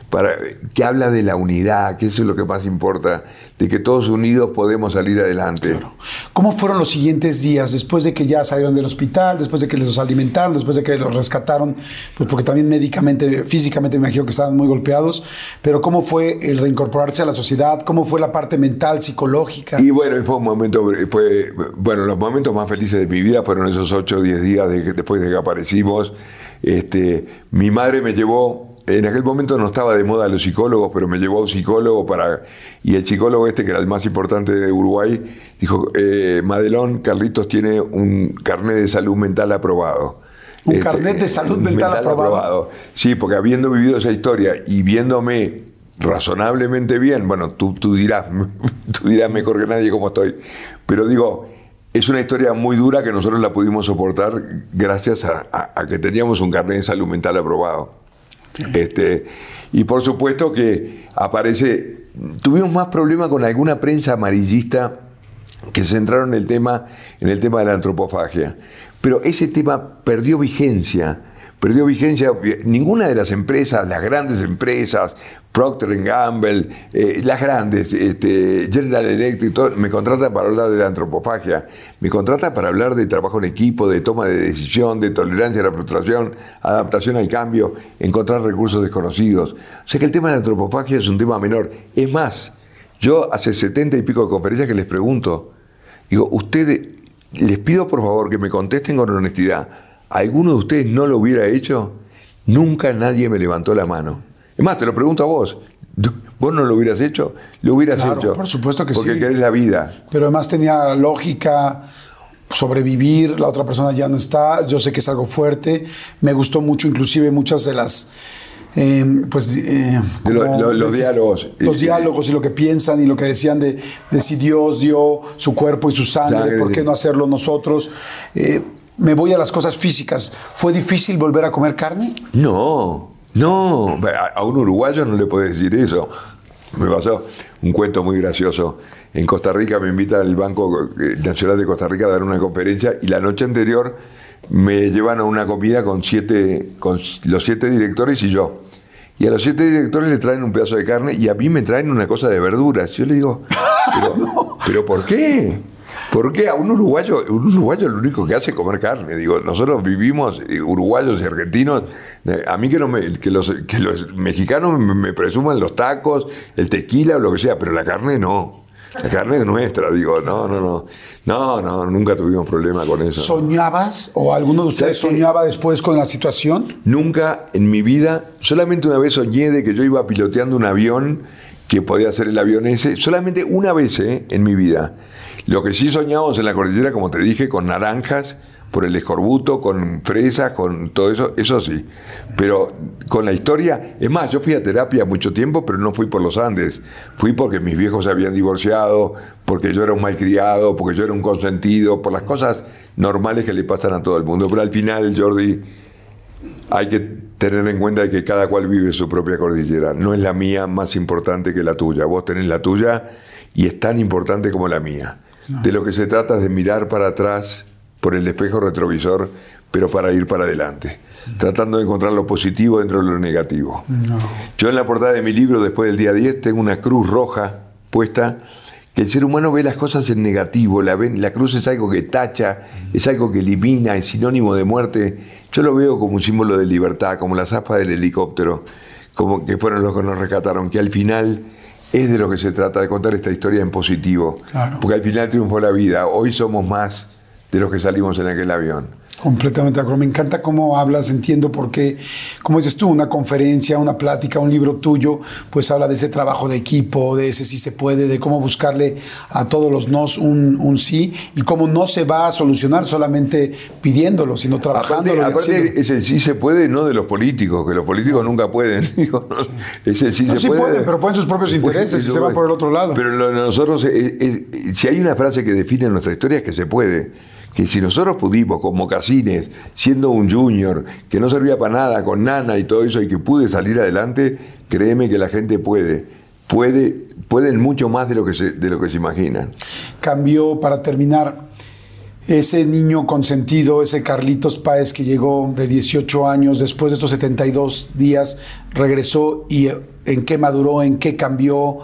S4: para que habla de la unidad, que eso es lo que más importa, de que todos unidos podemos salir adelante.
S3: ¿Cómo fueron los siguientes días después de que ya salieron del hospital, después de que les alimentaron, después de que los rescataron? Pues porque también médicamente, físicamente me imagino que estaban muy golpeados, pero ¿cómo fue el reincorporarse a la sociedad? ¿Cómo fue la parte mental, psicológica?
S4: Y bueno, fue un momento, fue, bueno, los momentos más felices de mi vida fueron esos 8 o 10 días de, después de que aparecimos. Este, mi madre me llevó en aquel momento no estaba de moda los psicólogos, pero me llevó a un psicólogo para. Y el psicólogo este, que era el más importante de Uruguay, dijo: eh, Madelón, Carlitos tiene un carnet de salud mental aprobado.
S3: ¿Un este, carnet de salud mental, aprobado?
S4: Sí, porque habiendo vivido esa historia y viéndome razonablemente bien, bueno, tú, tú, dirás, tú dirás mejor que nadie cómo estoy, pero digo, es una historia muy dura que nosotros la pudimos soportar gracias a que teníamos un carnet de salud mental aprobado. Este, y por supuesto que aparece, tuvimos más problemas con alguna prensa amarillista que se centraron en el tema, en el tema de la antropofagia. Pero ese tema perdió vigencia perdió vigencia. Ninguna de las empresas, las grandes empresas, Procter Gamble, eh, las grandes, este, General Electric, me contrata para hablar de la antropofagia, me contrata para hablar de trabajo en equipo, de toma de decisión, de tolerancia a la frustración, adaptación al cambio, encontrar recursos desconocidos. O sea que el tema de la antropofagia es un tema menor. Es más, yo hace setenta y pico de conferencias que les pregunto, digo, ustedes, les pido por favor que me contesten con honestidad, ¿alguno de ustedes no lo hubiera hecho? Nunca nadie me levantó la mano. Es más, te lo pregunto a vos. ¿Vos no lo hubieras hecho? Lo hubieras hecho.
S3: Por supuesto que
S4: sí. Porque querés la vida.
S3: Pero además tenía lógica sobrevivir, la otra persona ya no está, yo sé que es algo fuerte, me gustó mucho inclusive muchas de las... Em, pues eh,
S4: los diálogos
S3: los diálogos y lo que piensan y lo que decían de, de si Dios dio su cuerpo y su sangre, ¿por qué no hacerlo nosotros? Eh, me voy a las cosas físicas. ¿Fue difícil volver a comer carne?
S4: No, no, a un uruguayo no le puede decir eso. Me pasó un cuento muy gracioso. En Costa Rica me invita el Banco eh, Nacional de Costa Rica a dar una conferencia y la noche anterior me llevan a una comida con siete, con los siete directores y yo. Y a los siete directores le traen un pedazo de carne y a mí me traen una cosa de verduras. Yo le digo, pero, ¿pero por qué? ¿Por qué a un uruguayo, un uruguayo lo único que hace es comer carne? Digo, nosotros vivimos, eh, uruguayos y argentinos, eh, a mí que, no me, que, los, que los mexicanos me, me presuman los tacos, el tequila o lo que sea, pero la carne no. La carne es nuestra, digo, no, no, no. No, no, nunca tuvimos problema con eso.
S3: ¿Soñabas o alguno de ustedes soñaba después con la situación?
S4: Nunca en mi vida, solamente una vez soñé de que yo iba piloteando un avión que podía ser el avión ese, solamente una vez ¿eh? en mi vida. Lo que sí soñábamos en la cordillera, como te dije, con naranjas, por el escorbuto, con fresas, con todo eso, eso sí. Pero con la historia, es más, yo fui a terapia mucho tiempo, pero no fui por los Andes. Fui porque mis viejos se habían divorciado, porque yo era un malcriado, porque yo era un consentido, por las cosas normales que le pasan a todo el mundo. Pero al final, Jordi, hay que tener en cuenta que cada cual vive su propia cordillera. No es la mía más importante que la tuya. Vos tenés la tuya y es tan importante como la mía. De lo que se trata es de mirar para atrás por el espejo retrovisor, pero para ir para adelante, tratando de encontrar lo positivo dentro de lo negativo. Yo en la portada de mi libro, después del día 10, tengo una cruz roja puesta, que el ser humano ve las cosas en negativo, la, ven- la cruz es algo que tacha, es algo que elimina, es sinónimo de muerte. Yo lo veo como un símbolo de libertad, como la zapa del helicóptero, como que fueron los que nos rescataron, que al final es de lo que se trata, de contar esta historia en positivo.
S3: Claro.
S4: Porque al final triunfó la vida, hoy somos más de los que salimos en aquel avión.
S3: Completamente de acuerdo. Me encanta cómo hablas, entiendo por qué, como dices tú, una conferencia, una plática, un libro tuyo, pues habla de ese trabajo de equipo, de ese sí se puede, de cómo buscarle a todos los nos un, un sí y cómo no se va a solucionar solamente pidiéndolo, sino trabajándolo.
S4: Aparte, aparte es el sí se puede, no de los políticos, que los políticos nunca pueden. digo, ¿no? Es el sí
S3: No,
S4: se
S3: sí
S4: puede.
S3: pueden, pero ponen sus propios intereses y se van por el otro lado.
S4: Pero nosotros, es- es- si hay una frase que define nuestra historia es que se puede. Que si nosotros pudimos, como Casines, siendo un junior, que no servía para nada, con nana y todo eso, y que pude salir adelante, créeme que la gente puede. Puede, pueden mucho más de lo que se, de lo que se imaginan.
S3: cambió para terminar ese niño consentido, ese Carlitos Páez que llegó de 18 años, después de estos 72 días, regresó y eh, en qué maduró, en qué cambió.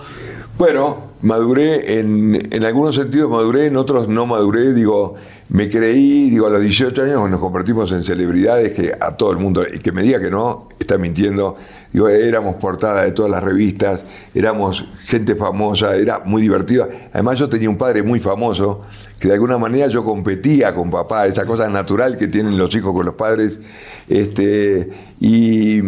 S4: Bueno, maduré en, en algunos sentidos maduré, en otros no maduré, digo, me creí, digo, a los 18 años nos convertimos en celebridades que a todo el mundo, el que me diga que no, está mintiendo, digo, éramos portada de todas las revistas, éramos gente famosa, era muy divertido. Además yo tenía un padre muy famoso, que de alguna manera yo competía con papá, esa cosa natural que tienen los hijos con los padres, este, y...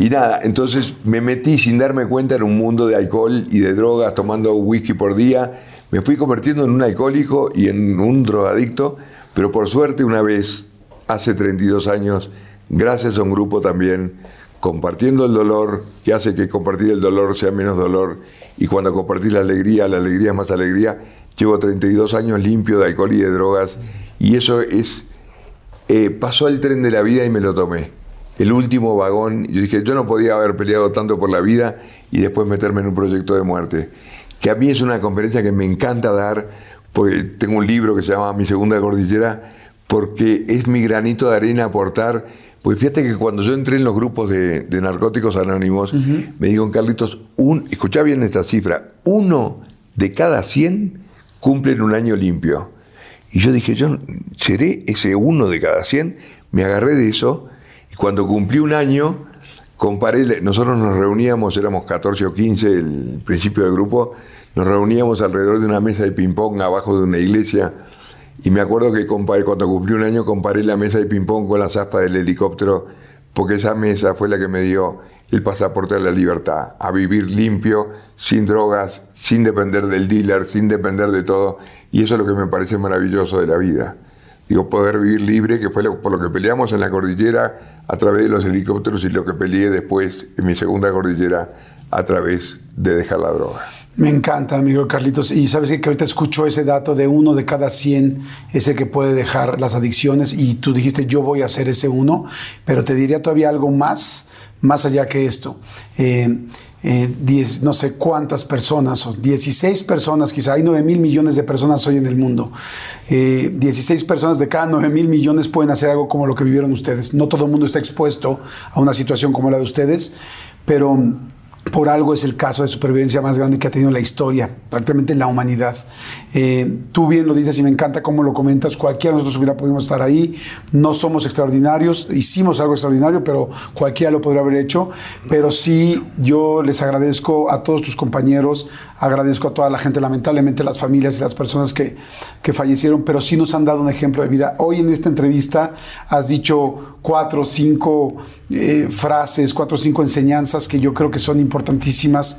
S4: Y nada, entonces me metí sin darme cuenta en un mundo de alcohol y de drogas, tomando whisky por día. Me fui convirtiendo en un alcohólico y en un drogadicto, pero por suerte una vez, hace 32 años, gracias a un grupo también, compartiendo el dolor, que hace que compartir el dolor sea menos dolor, y cuando compartís la alegría, la alegría es más alegría, llevo 32 años limpio de alcohol y de drogas, y eso es, eh, pasó el tren de la vida y me lo tomé el último vagón. Yo dije, yo no podía haber peleado tanto por la vida y después meterme en un proyecto de muerte. Que a mí es una conferencia que me encanta dar, porque tengo un libro que se llama Mi Segunda Cordillera, porque es mi granito de arena aportar. Pues fíjate que cuando yo entré en los grupos de, de narcóticos anónimos, me dijo Carlitos, un, escuchá bien esta cifra, uno de cada 100 cumplen un año limpio. Y yo dije, yo seré ese uno de cada 100, me agarré de eso cuando cumplí un año, comparé, nosotros nos reuníamos, éramos 14 o 15, el principio del grupo, nos reuníamos alrededor de una mesa de ping-pong abajo de una iglesia. Y me acuerdo que comparé, cuando cumplí un año comparé la mesa de ping-pong con las aspas del helicóptero, porque esa mesa fue la que me dio el pasaporte a la libertad, a vivir limpio, sin drogas, sin depender del dealer, sin depender de todo. Y eso es lo que me parece maravilloso de la vida digo, poder vivir libre, que fue por lo que peleamos en la cordillera a través de los helicópteros y lo que peleé después en mi segunda cordillera a través de dejar la droga.
S3: Me encanta, amigo Carlitos. Y sabes que ahorita escucho ese dato de uno de cada 100, ese que puede dejar las adicciones. Y tú dijiste, yo voy a ser ese uno. Pero te diría todavía algo más, más allá que esto. Eh, eh, diez- no sé cuántas personas, o 16 personas, quizá hay 9 mil millones de personas hoy en el mundo. Eh, 16 personas de cada 9 mil millones pueden hacer algo como lo que vivieron ustedes. No todo el mundo está expuesto a una situación como la de ustedes, pero por algo es el caso de supervivencia más grande que ha tenido la historia, prácticamente la humanidad. Eh, tú bien lo dices y me encanta cómo lo comentas, cualquiera de nosotros hubiera podido estar ahí, no somos extraordinarios, hicimos algo extraordinario, pero cualquiera lo podría haber hecho, pero sí yo les agradezco a todos tus compañeros, agradezco a toda la gente, lamentablemente las familias y las personas que, que fallecieron, pero sí nos han dado un ejemplo de vida. Hoy en esta entrevista has dicho cuatro o cinco eh, frases, cuatro o cinco enseñanzas que yo creo que son importantísimas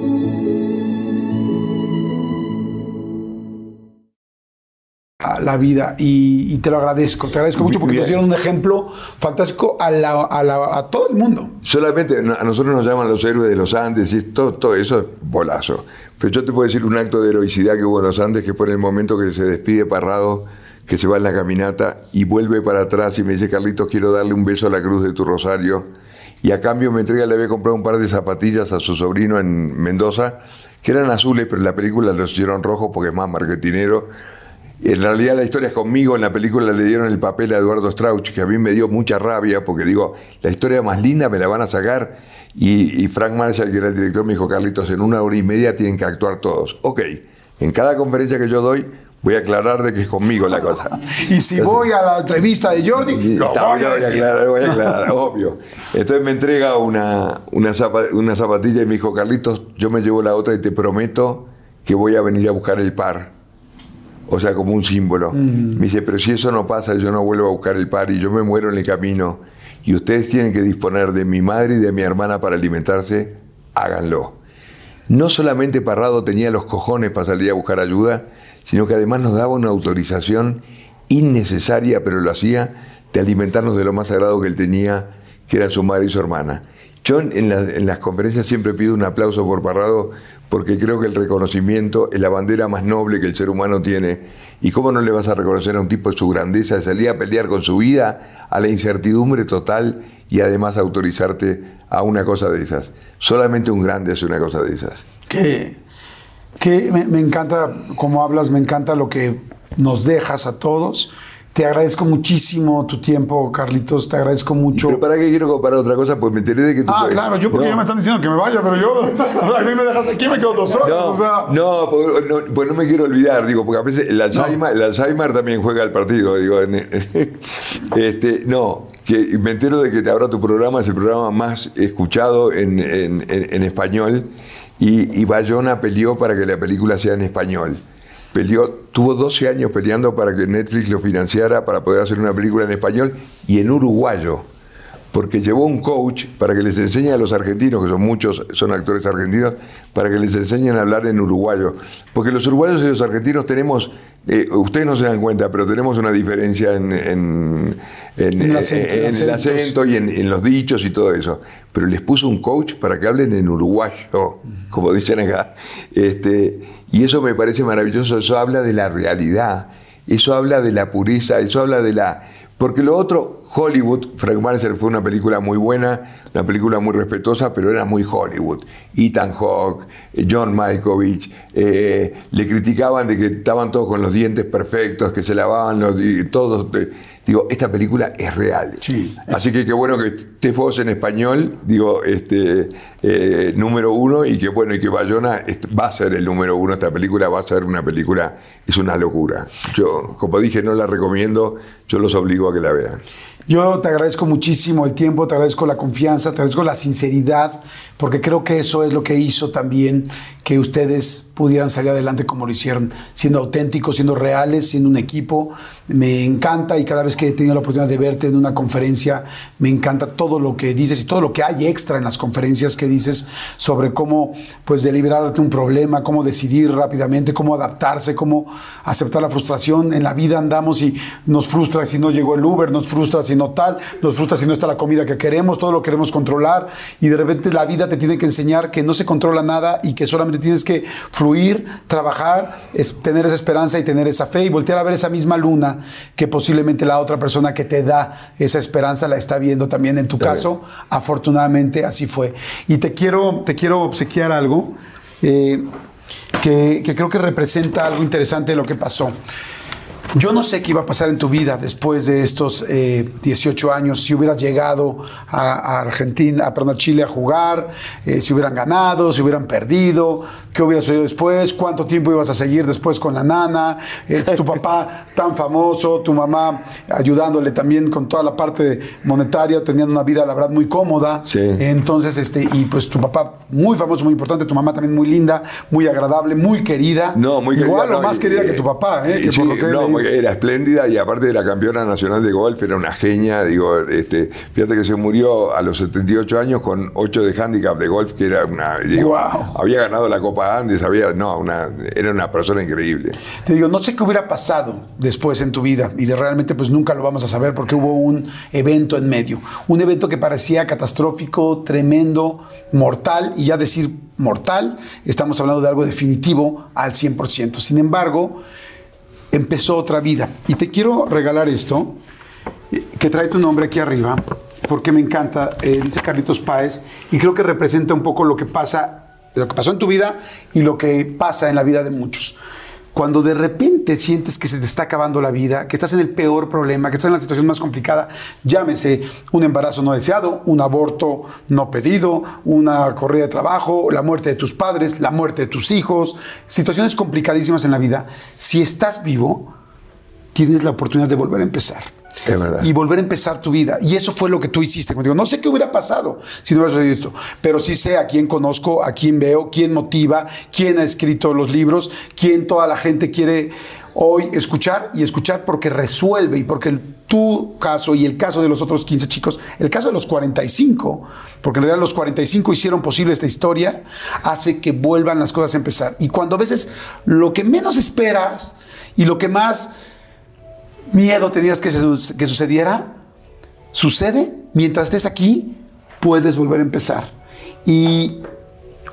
S3: La vida y, y te lo agradezco, te agradezco mucho porque
S4: Bien.
S3: nos dieron un ejemplo fantástico a, la- a la- a todo el mundo.
S4: Solamente a nosotros nos llaman los héroes de los Andes y todo, todo eso es bolazo. Pero yo te puedo decir un acto de heroicidad que hubo en los Andes, que fue en el momento que se despide Parrado, que se va en la caminata y vuelve para atrás y me dice, Carlitos, quiero darle un beso a la cruz de tu rosario. Y a cambio me entrega, le había comprado un par de zapatillas a su sobrino en Mendoza, que eran azules, pero en la película los hicieron rojos porque es más marketinero. En realidad la historia es conmigo, en la película le dieron el papel a Eduardo Strauch, que a mí me dio mucha rabia, porque digo, la historia más linda me la van a sacar. Y, y Frank Marshall, que era el director, me dijo, Carlitos, en una hora y media tienen que actuar todos. Ok, en cada conferencia que yo doy, voy a aclarar de que es conmigo la cosa.
S3: Y si voy a la entrevista de Jordi, lo voy a
S4: voy a
S3: decir.
S4: aclarar, voy a aclarar, obvio. Entonces me entrega una, una, zapa- una zapatilla y me dijo, Carlitos, yo me llevo la otra y te prometo que voy a venir a buscar el par. O sea, como un símbolo. Me dice, pero si eso no pasa, yo no vuelvo a buscar el par y yo me muero en el camino. Y ustedes tienen que disponer de mi madre y de mi hermana para alimentarse, háganlo. No solamente Parrado tenía los cojones para salir a buscar ayuda, sino que además nos daba una autorización innecesaria, pero lo hacía, de alimentarnos de lo más sagrado que él tenía, que eran su madre y su hermana. Yo en, en la- en las conferencias siempre pido un aplauso por Parrado, porque creo que el reconocimiento es la bandera más noble que el ser humano tiene. ¿Y cómo no le vas a reconocer a un tipo de su grandeza de salir a pelear con su vida, a la incertidumbre total y además autorizarte a una cosa de esas? Solamente un grande hace una cosa de esas.
S3: Que, que me, me encanta cómo hablas, me encanta lo que nos dejas a todos. Te agradezco muchísimo tu tiempo, Carlitos, te agradezco mucho.
S4: Pero para qué quiero comparar otra cosa, pues me enteré de que tú
S3: Ah,
S4: sabes-
S3: claro, yo porque
S4: No.
S3: ya me están diciendo que me vaya, pero yo, a mí me dejas aquí, me quedo dos horas,
S4: No,
S3: o sea.
S4: no, pues no, pues no me quiero olvidar, digo, porque a veces el Alzheimer, el Alzheimer también juega el partido, digo, en- este, no, que me entero de que ahora tu programa es el programa más escuchado en, en- en- en español y, y Bayona peleó para que la película sea en español. Peleó, tuvo 12 años peleando para que Netflix lo financiara para poder hacer una película en español y en uruguayo porque llevó un coach para que les enseñe a los argentinos, que son muchos, son actores argentinos, para que les enseñen a hablar en uruguayo. Porque los uruguayos y los argentinos tenemos, eh, ustedes no se dan cuenta, pero tenemos una diferencia en, en- en-
S3: En el acento,
S4: en- en el
S3: acentos.
S4: acento y en, los dichos y todo eso. Pero les puso un coach para que hablen en uruguayo, como dicen acá. Este, y eso me parece maravilloso, eso habla de la realidad, eso habla de la pureza, eso habla de la... Porque lo otro, Hollywood, Frank Marshall fue una película muy buena, una película muy respetuosa, pero era muy Hollywood. Ethan Hawke, eh, John Malkovich, eh, le criticaban de que estaban todos con los dientes perfectos, que se lavaban los todos. eh, digo, esta película es real.
S3: Sí.
S4: Así que qué bueno que estés vos en español, digo, este eh, número uno, y que bueno, y que Bayona va a ser el número uno, esta película va a ser una película, es una locura. Yo, como dije, no la recomiendo, yo los obligo a que la vean.
S3: Yo te agradezco muchísimo el tiempo, te agradezco la confianza, te agradezco la sinceridad, porque creo que eso es lo que hizo también que ustedes pudieran salir adelante como lo hicieron, siendo auténticos, siendo reales, siendo un equipo. Me encanta y cada vez que he tenido la oportunidad de verte en una conferencia, me encanta todo lo que dices y todo lo que hay extra en las conferencias que dices sobre cómo pues deliberarte un problema, cómo decidir rápidamente, cómo adaptarse, cómo aceptar la frustración. En la vida andamos y nos frustra si no llegó el Uber, nos frustra si no tal, nos frustra si no está la comida que queremos, todo lo queremos controlar y de repente la vida te tiene que enseñar que no se controla nada y que solamente tienes que fluir, trabajar, tener esa esperanza y tener esa fe y voltear a ver esa misma luna que posiblemente la otra persona que te da esa esperanza la está viendo también en tu caso. Afortunadamente así fue. Y te quiero, te quiero obsequiar algo eh, que, que creo que representa algo interesante de lo que pasó. Yo no sé qué iba a pasar en tu vida después de estos 18 eh, años, si hubieras llegado a, Argentina, a, perdón, a Chile a jugar, eh, si hubieran ganado, si hubieran perdido, qué hubiera sucedido después, cuánto tiempo ibas a seguir después con la nana, eh, tu papá tan famoso, tu mamá ayudándole también con toda la parte monetaria, teniendo una vida, la verdad, muy cómoda. Entonces, este, y pues tu papá muy famoso, muy importante, tu mamá también muy linda, muy agradable, muy querida.
S4: No, muy querida.
S3: Igual o más querida que tu papá, ¿eh? Que
S4: por lo que era espléndida y aparte de la campeona nacional de golf, era una genia. Digo, este, fíjate que se murió a los 78 años con 8 de handicap de golf, que era una. Digo, Había ganado la Copa Andes, había. No, una, era una persona increíble.
S3: Te digo, no sé qué hubiera pasado después en tu vida y de realmente, pues nunca lo vamos a saber porque hubo un evento en medio. Un evento que parecía catastrófico, tremendo, mortal y ya decir mortal, estamos hablando de algo definitivo al 100%. Sin embargo, empezó otra vida. Y te quiero regalar esto, que trae tu nombre aquí arriba, porque me encanta, eh, dice Carlitos Páez, y creo que representa un poco lo que pasa, lo que pasó en tu vida y lo que pasa en la vida de muchos. Cuando de repente sientes que se te está acabando la vida, que estás en el peor problema, que estás en la situación más complicada, llámese un embarazo no deseado, un aborto no pedido, una corrida de trabajo, la muerte de tus padres, la muerte de tus hijos, situaciones complicadísimas en la vida, si estás vivo, tienes la oportunidad de volver a empezar y volver a empezar tu vida. Y eso fue lo que tú hiciste. Digo, no sé qué hubiera pasado si no hubiera sucedido esto, pero sí sé a quién conozco, a quién veo, quién motiva, quién ha escrito los libros, quién toda la gente quiere hoy escuchar y escuchar porque resuelve y porque tu caso y el caso de los otros 15 chicos, el caso de los 45, porque en realidad los 45 hicieron posible esta historia, hace que vuelvan las cosas a empezar. Y cuando a veces lo que menos esperas y lo que más miedo tenías que, que sucediera, sucede. Mientras estés aquí, puedes volver a empezar. Y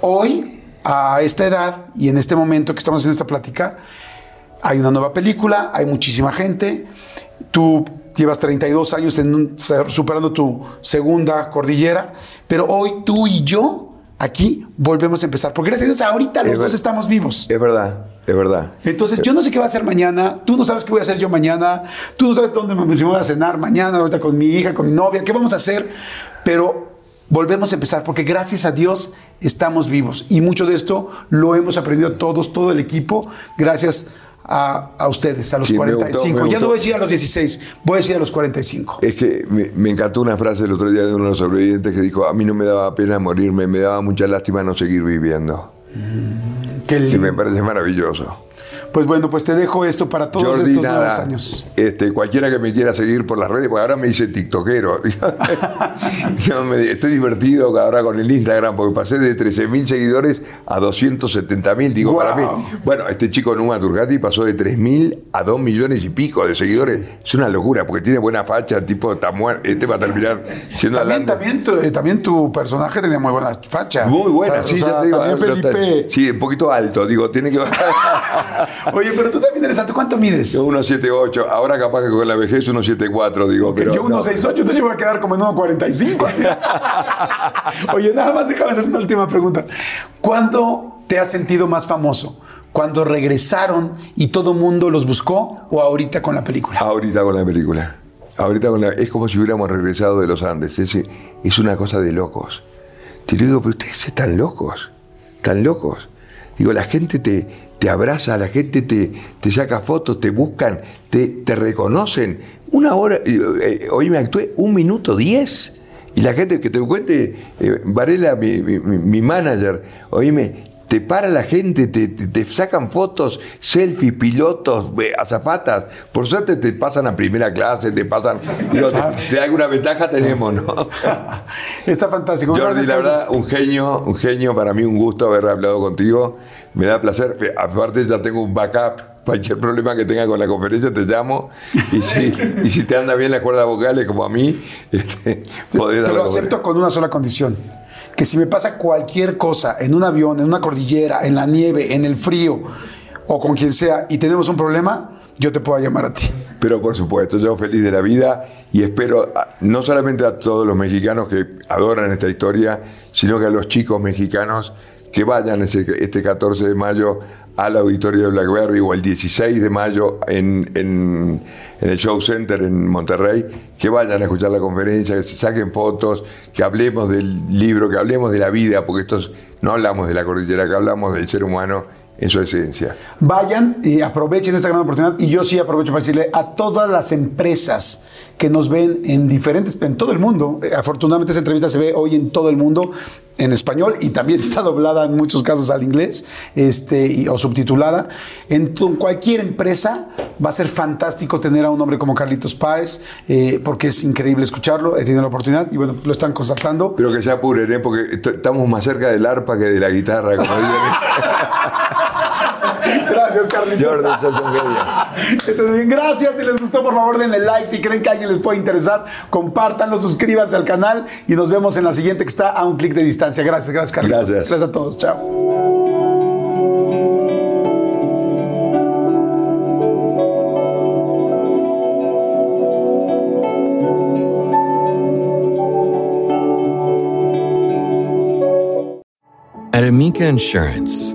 S3: hoy, a esta edad y en este momento que estamos en esta plática, hay una nueva película, hay muchísima gente. Tú llevas 32 años superando tu segunda cordillera, pero hoy tú y yo aquí volvemos a empezar. Porque gracias a Dios ahorita los dos estamos vivos.
S4: Es verdad, es verdad.
S3: Entonces yo no sé qué va a hacer mañana, tú no sabes qué voy a hacer yo mañana, tú no sabes dónde me voy a cenar mañana, ahorita con mi hija, con mi novia, qué vamos a hacer, pero volvemos a empezar porque gracias a Dios estamos vivos y mucho de esto lo hemos aprendido todos, todo el equipo, gracias a a, ustedes, a los 45. ya no voy a decir a los 16, voy a decir a los 45.
S4: Es que me, encantó una frase el otro día de uno de los sobrevivientes que dijo, a mí no me daba pena morirme, me daba mucha lástima no seguir viviendo. Mm, qué lindo. me parece maravilloso.
S3: Pues bueno, pues te dejo esto para todos estos nuevos años.
S4: Este, cualquiera que me quiera seguir por las redes, porque ahora me hice tiktokero. estoy divertido ahora con el Instagram, porque pasé de 13.000 seguidores a 270.000. Digo, para mí, bueno, este chico Numa Turgati pasó de 3.000 a 2 millones y pico de seguidores. Es una locura, porque tiene buena facha, tipo está muerto. Este va a terminar siendo
S3: también, también tu, eh, también tu personaje tenía muy buena facha.
S4: Muy buena, sí,
S3: ya te digo. También Felipe.
S4: Sí, un poquito alto, digo, tiene que.
S3: Oye, pero tú también eres alto. ¿Cuánto mides?
S4: Yo 1,78. Ahora capaz que con la vejez 1,74, digo. pero
S3: yo 1,68, entonces yo voy a quedar como en 1,45. Oye, nada más déjame hacer una última pregunta. ¿Cuándo te has sentido más famoso? ¿Cuando regresaron y todo mundo los buscó o ahorita con la película?
S4: Ahorita con la película. Ahorita con la, es como si hubiéramos regresado de los Andes. Es, es una cosa de locos. Te digo, pero ustedes están locos. Están locos. Digo, la gente te, te abraza, la gente te, te saca fotos, te buscan, te, te reconocen. Una hora, eh, hoy me actué un minuto diez. Y la gente que te cuente, eh, Varela, mi, mi, mi manager, oíme, te para la gente, te, te, te sacan fotos, selfies, pilotos, azafatas. Por suerte te pasan a primera clase, te pasan. Digo, te alguna ventaja tenemos, ¿no?
S3: Está fantástico.
S4: Jordi, la verdad, un genio, un genio, para mí un gusto haber hablado contigo. Me da placer. Eh, Aparte ya tengo un backup. Cualquier problema que tenga con la conferencia te llamo. Y si, y si te anda bien las cuerdas vocales como a mí, este, podés
S3: Te lo acepto con una sola condición. Que si me pasa cualquier cosa en un avión, en una cordillera, en la nieve, en el frío o con quien sea y tenemos un problema, yo te puedo llamar a ti.
S4: Pero por supuesto, yo feliz de la vida y espero no solamente a todos los mexicanos que adoran esta historia, sino que a los chicos mexicanos que vayan este 14 de mayo al auditorio de Blackberry o el 16 de mayo en, en- en el Show Center en Monterrey, que vayan a escuchar la conferencia, que se saquen fotos, que hablemos del libro, que hablemos de la vida, porque estos no hablamos de la cordillera, que hablamos del ser humano en su esencia.
S3: Vayan y aprovechen esta gran oportunidad. Y yo sí aprovecho para decirle a todas las empresas que nos ven en diferentes, en todo el mundo. eh, Afortunadamente esa entrevista se ve hoy en todo el mundo en español y también está doblada en muchos casos al inglés este, y- o subtitulada. En cualquier empresa va a ser fantástico tener a un hombre como Carlitos Páez eh, porque es increíble escucharlo. He tenido la oportunidad y bueno, lo están constatando.
S4: Pero que se apuren, ¿eh? porque est- estamos más cerca del arpa que de la guitarra, como.
S3: Gracias, Carlitos.
S4: Jordi, sos un genio.
S3: Entonces, bien, gracias. Si les gustó, por favor, denle like. Si creen que a alguien les puede interesar, compártanlo, suscríbanse al canal y nos vemos en la siguiente que está a un clic de distancia. Gracias, gracias, Carlitos.
S4: Gracias.
S3: Gracias a todos. Chao.
S5: At Amica Insurance,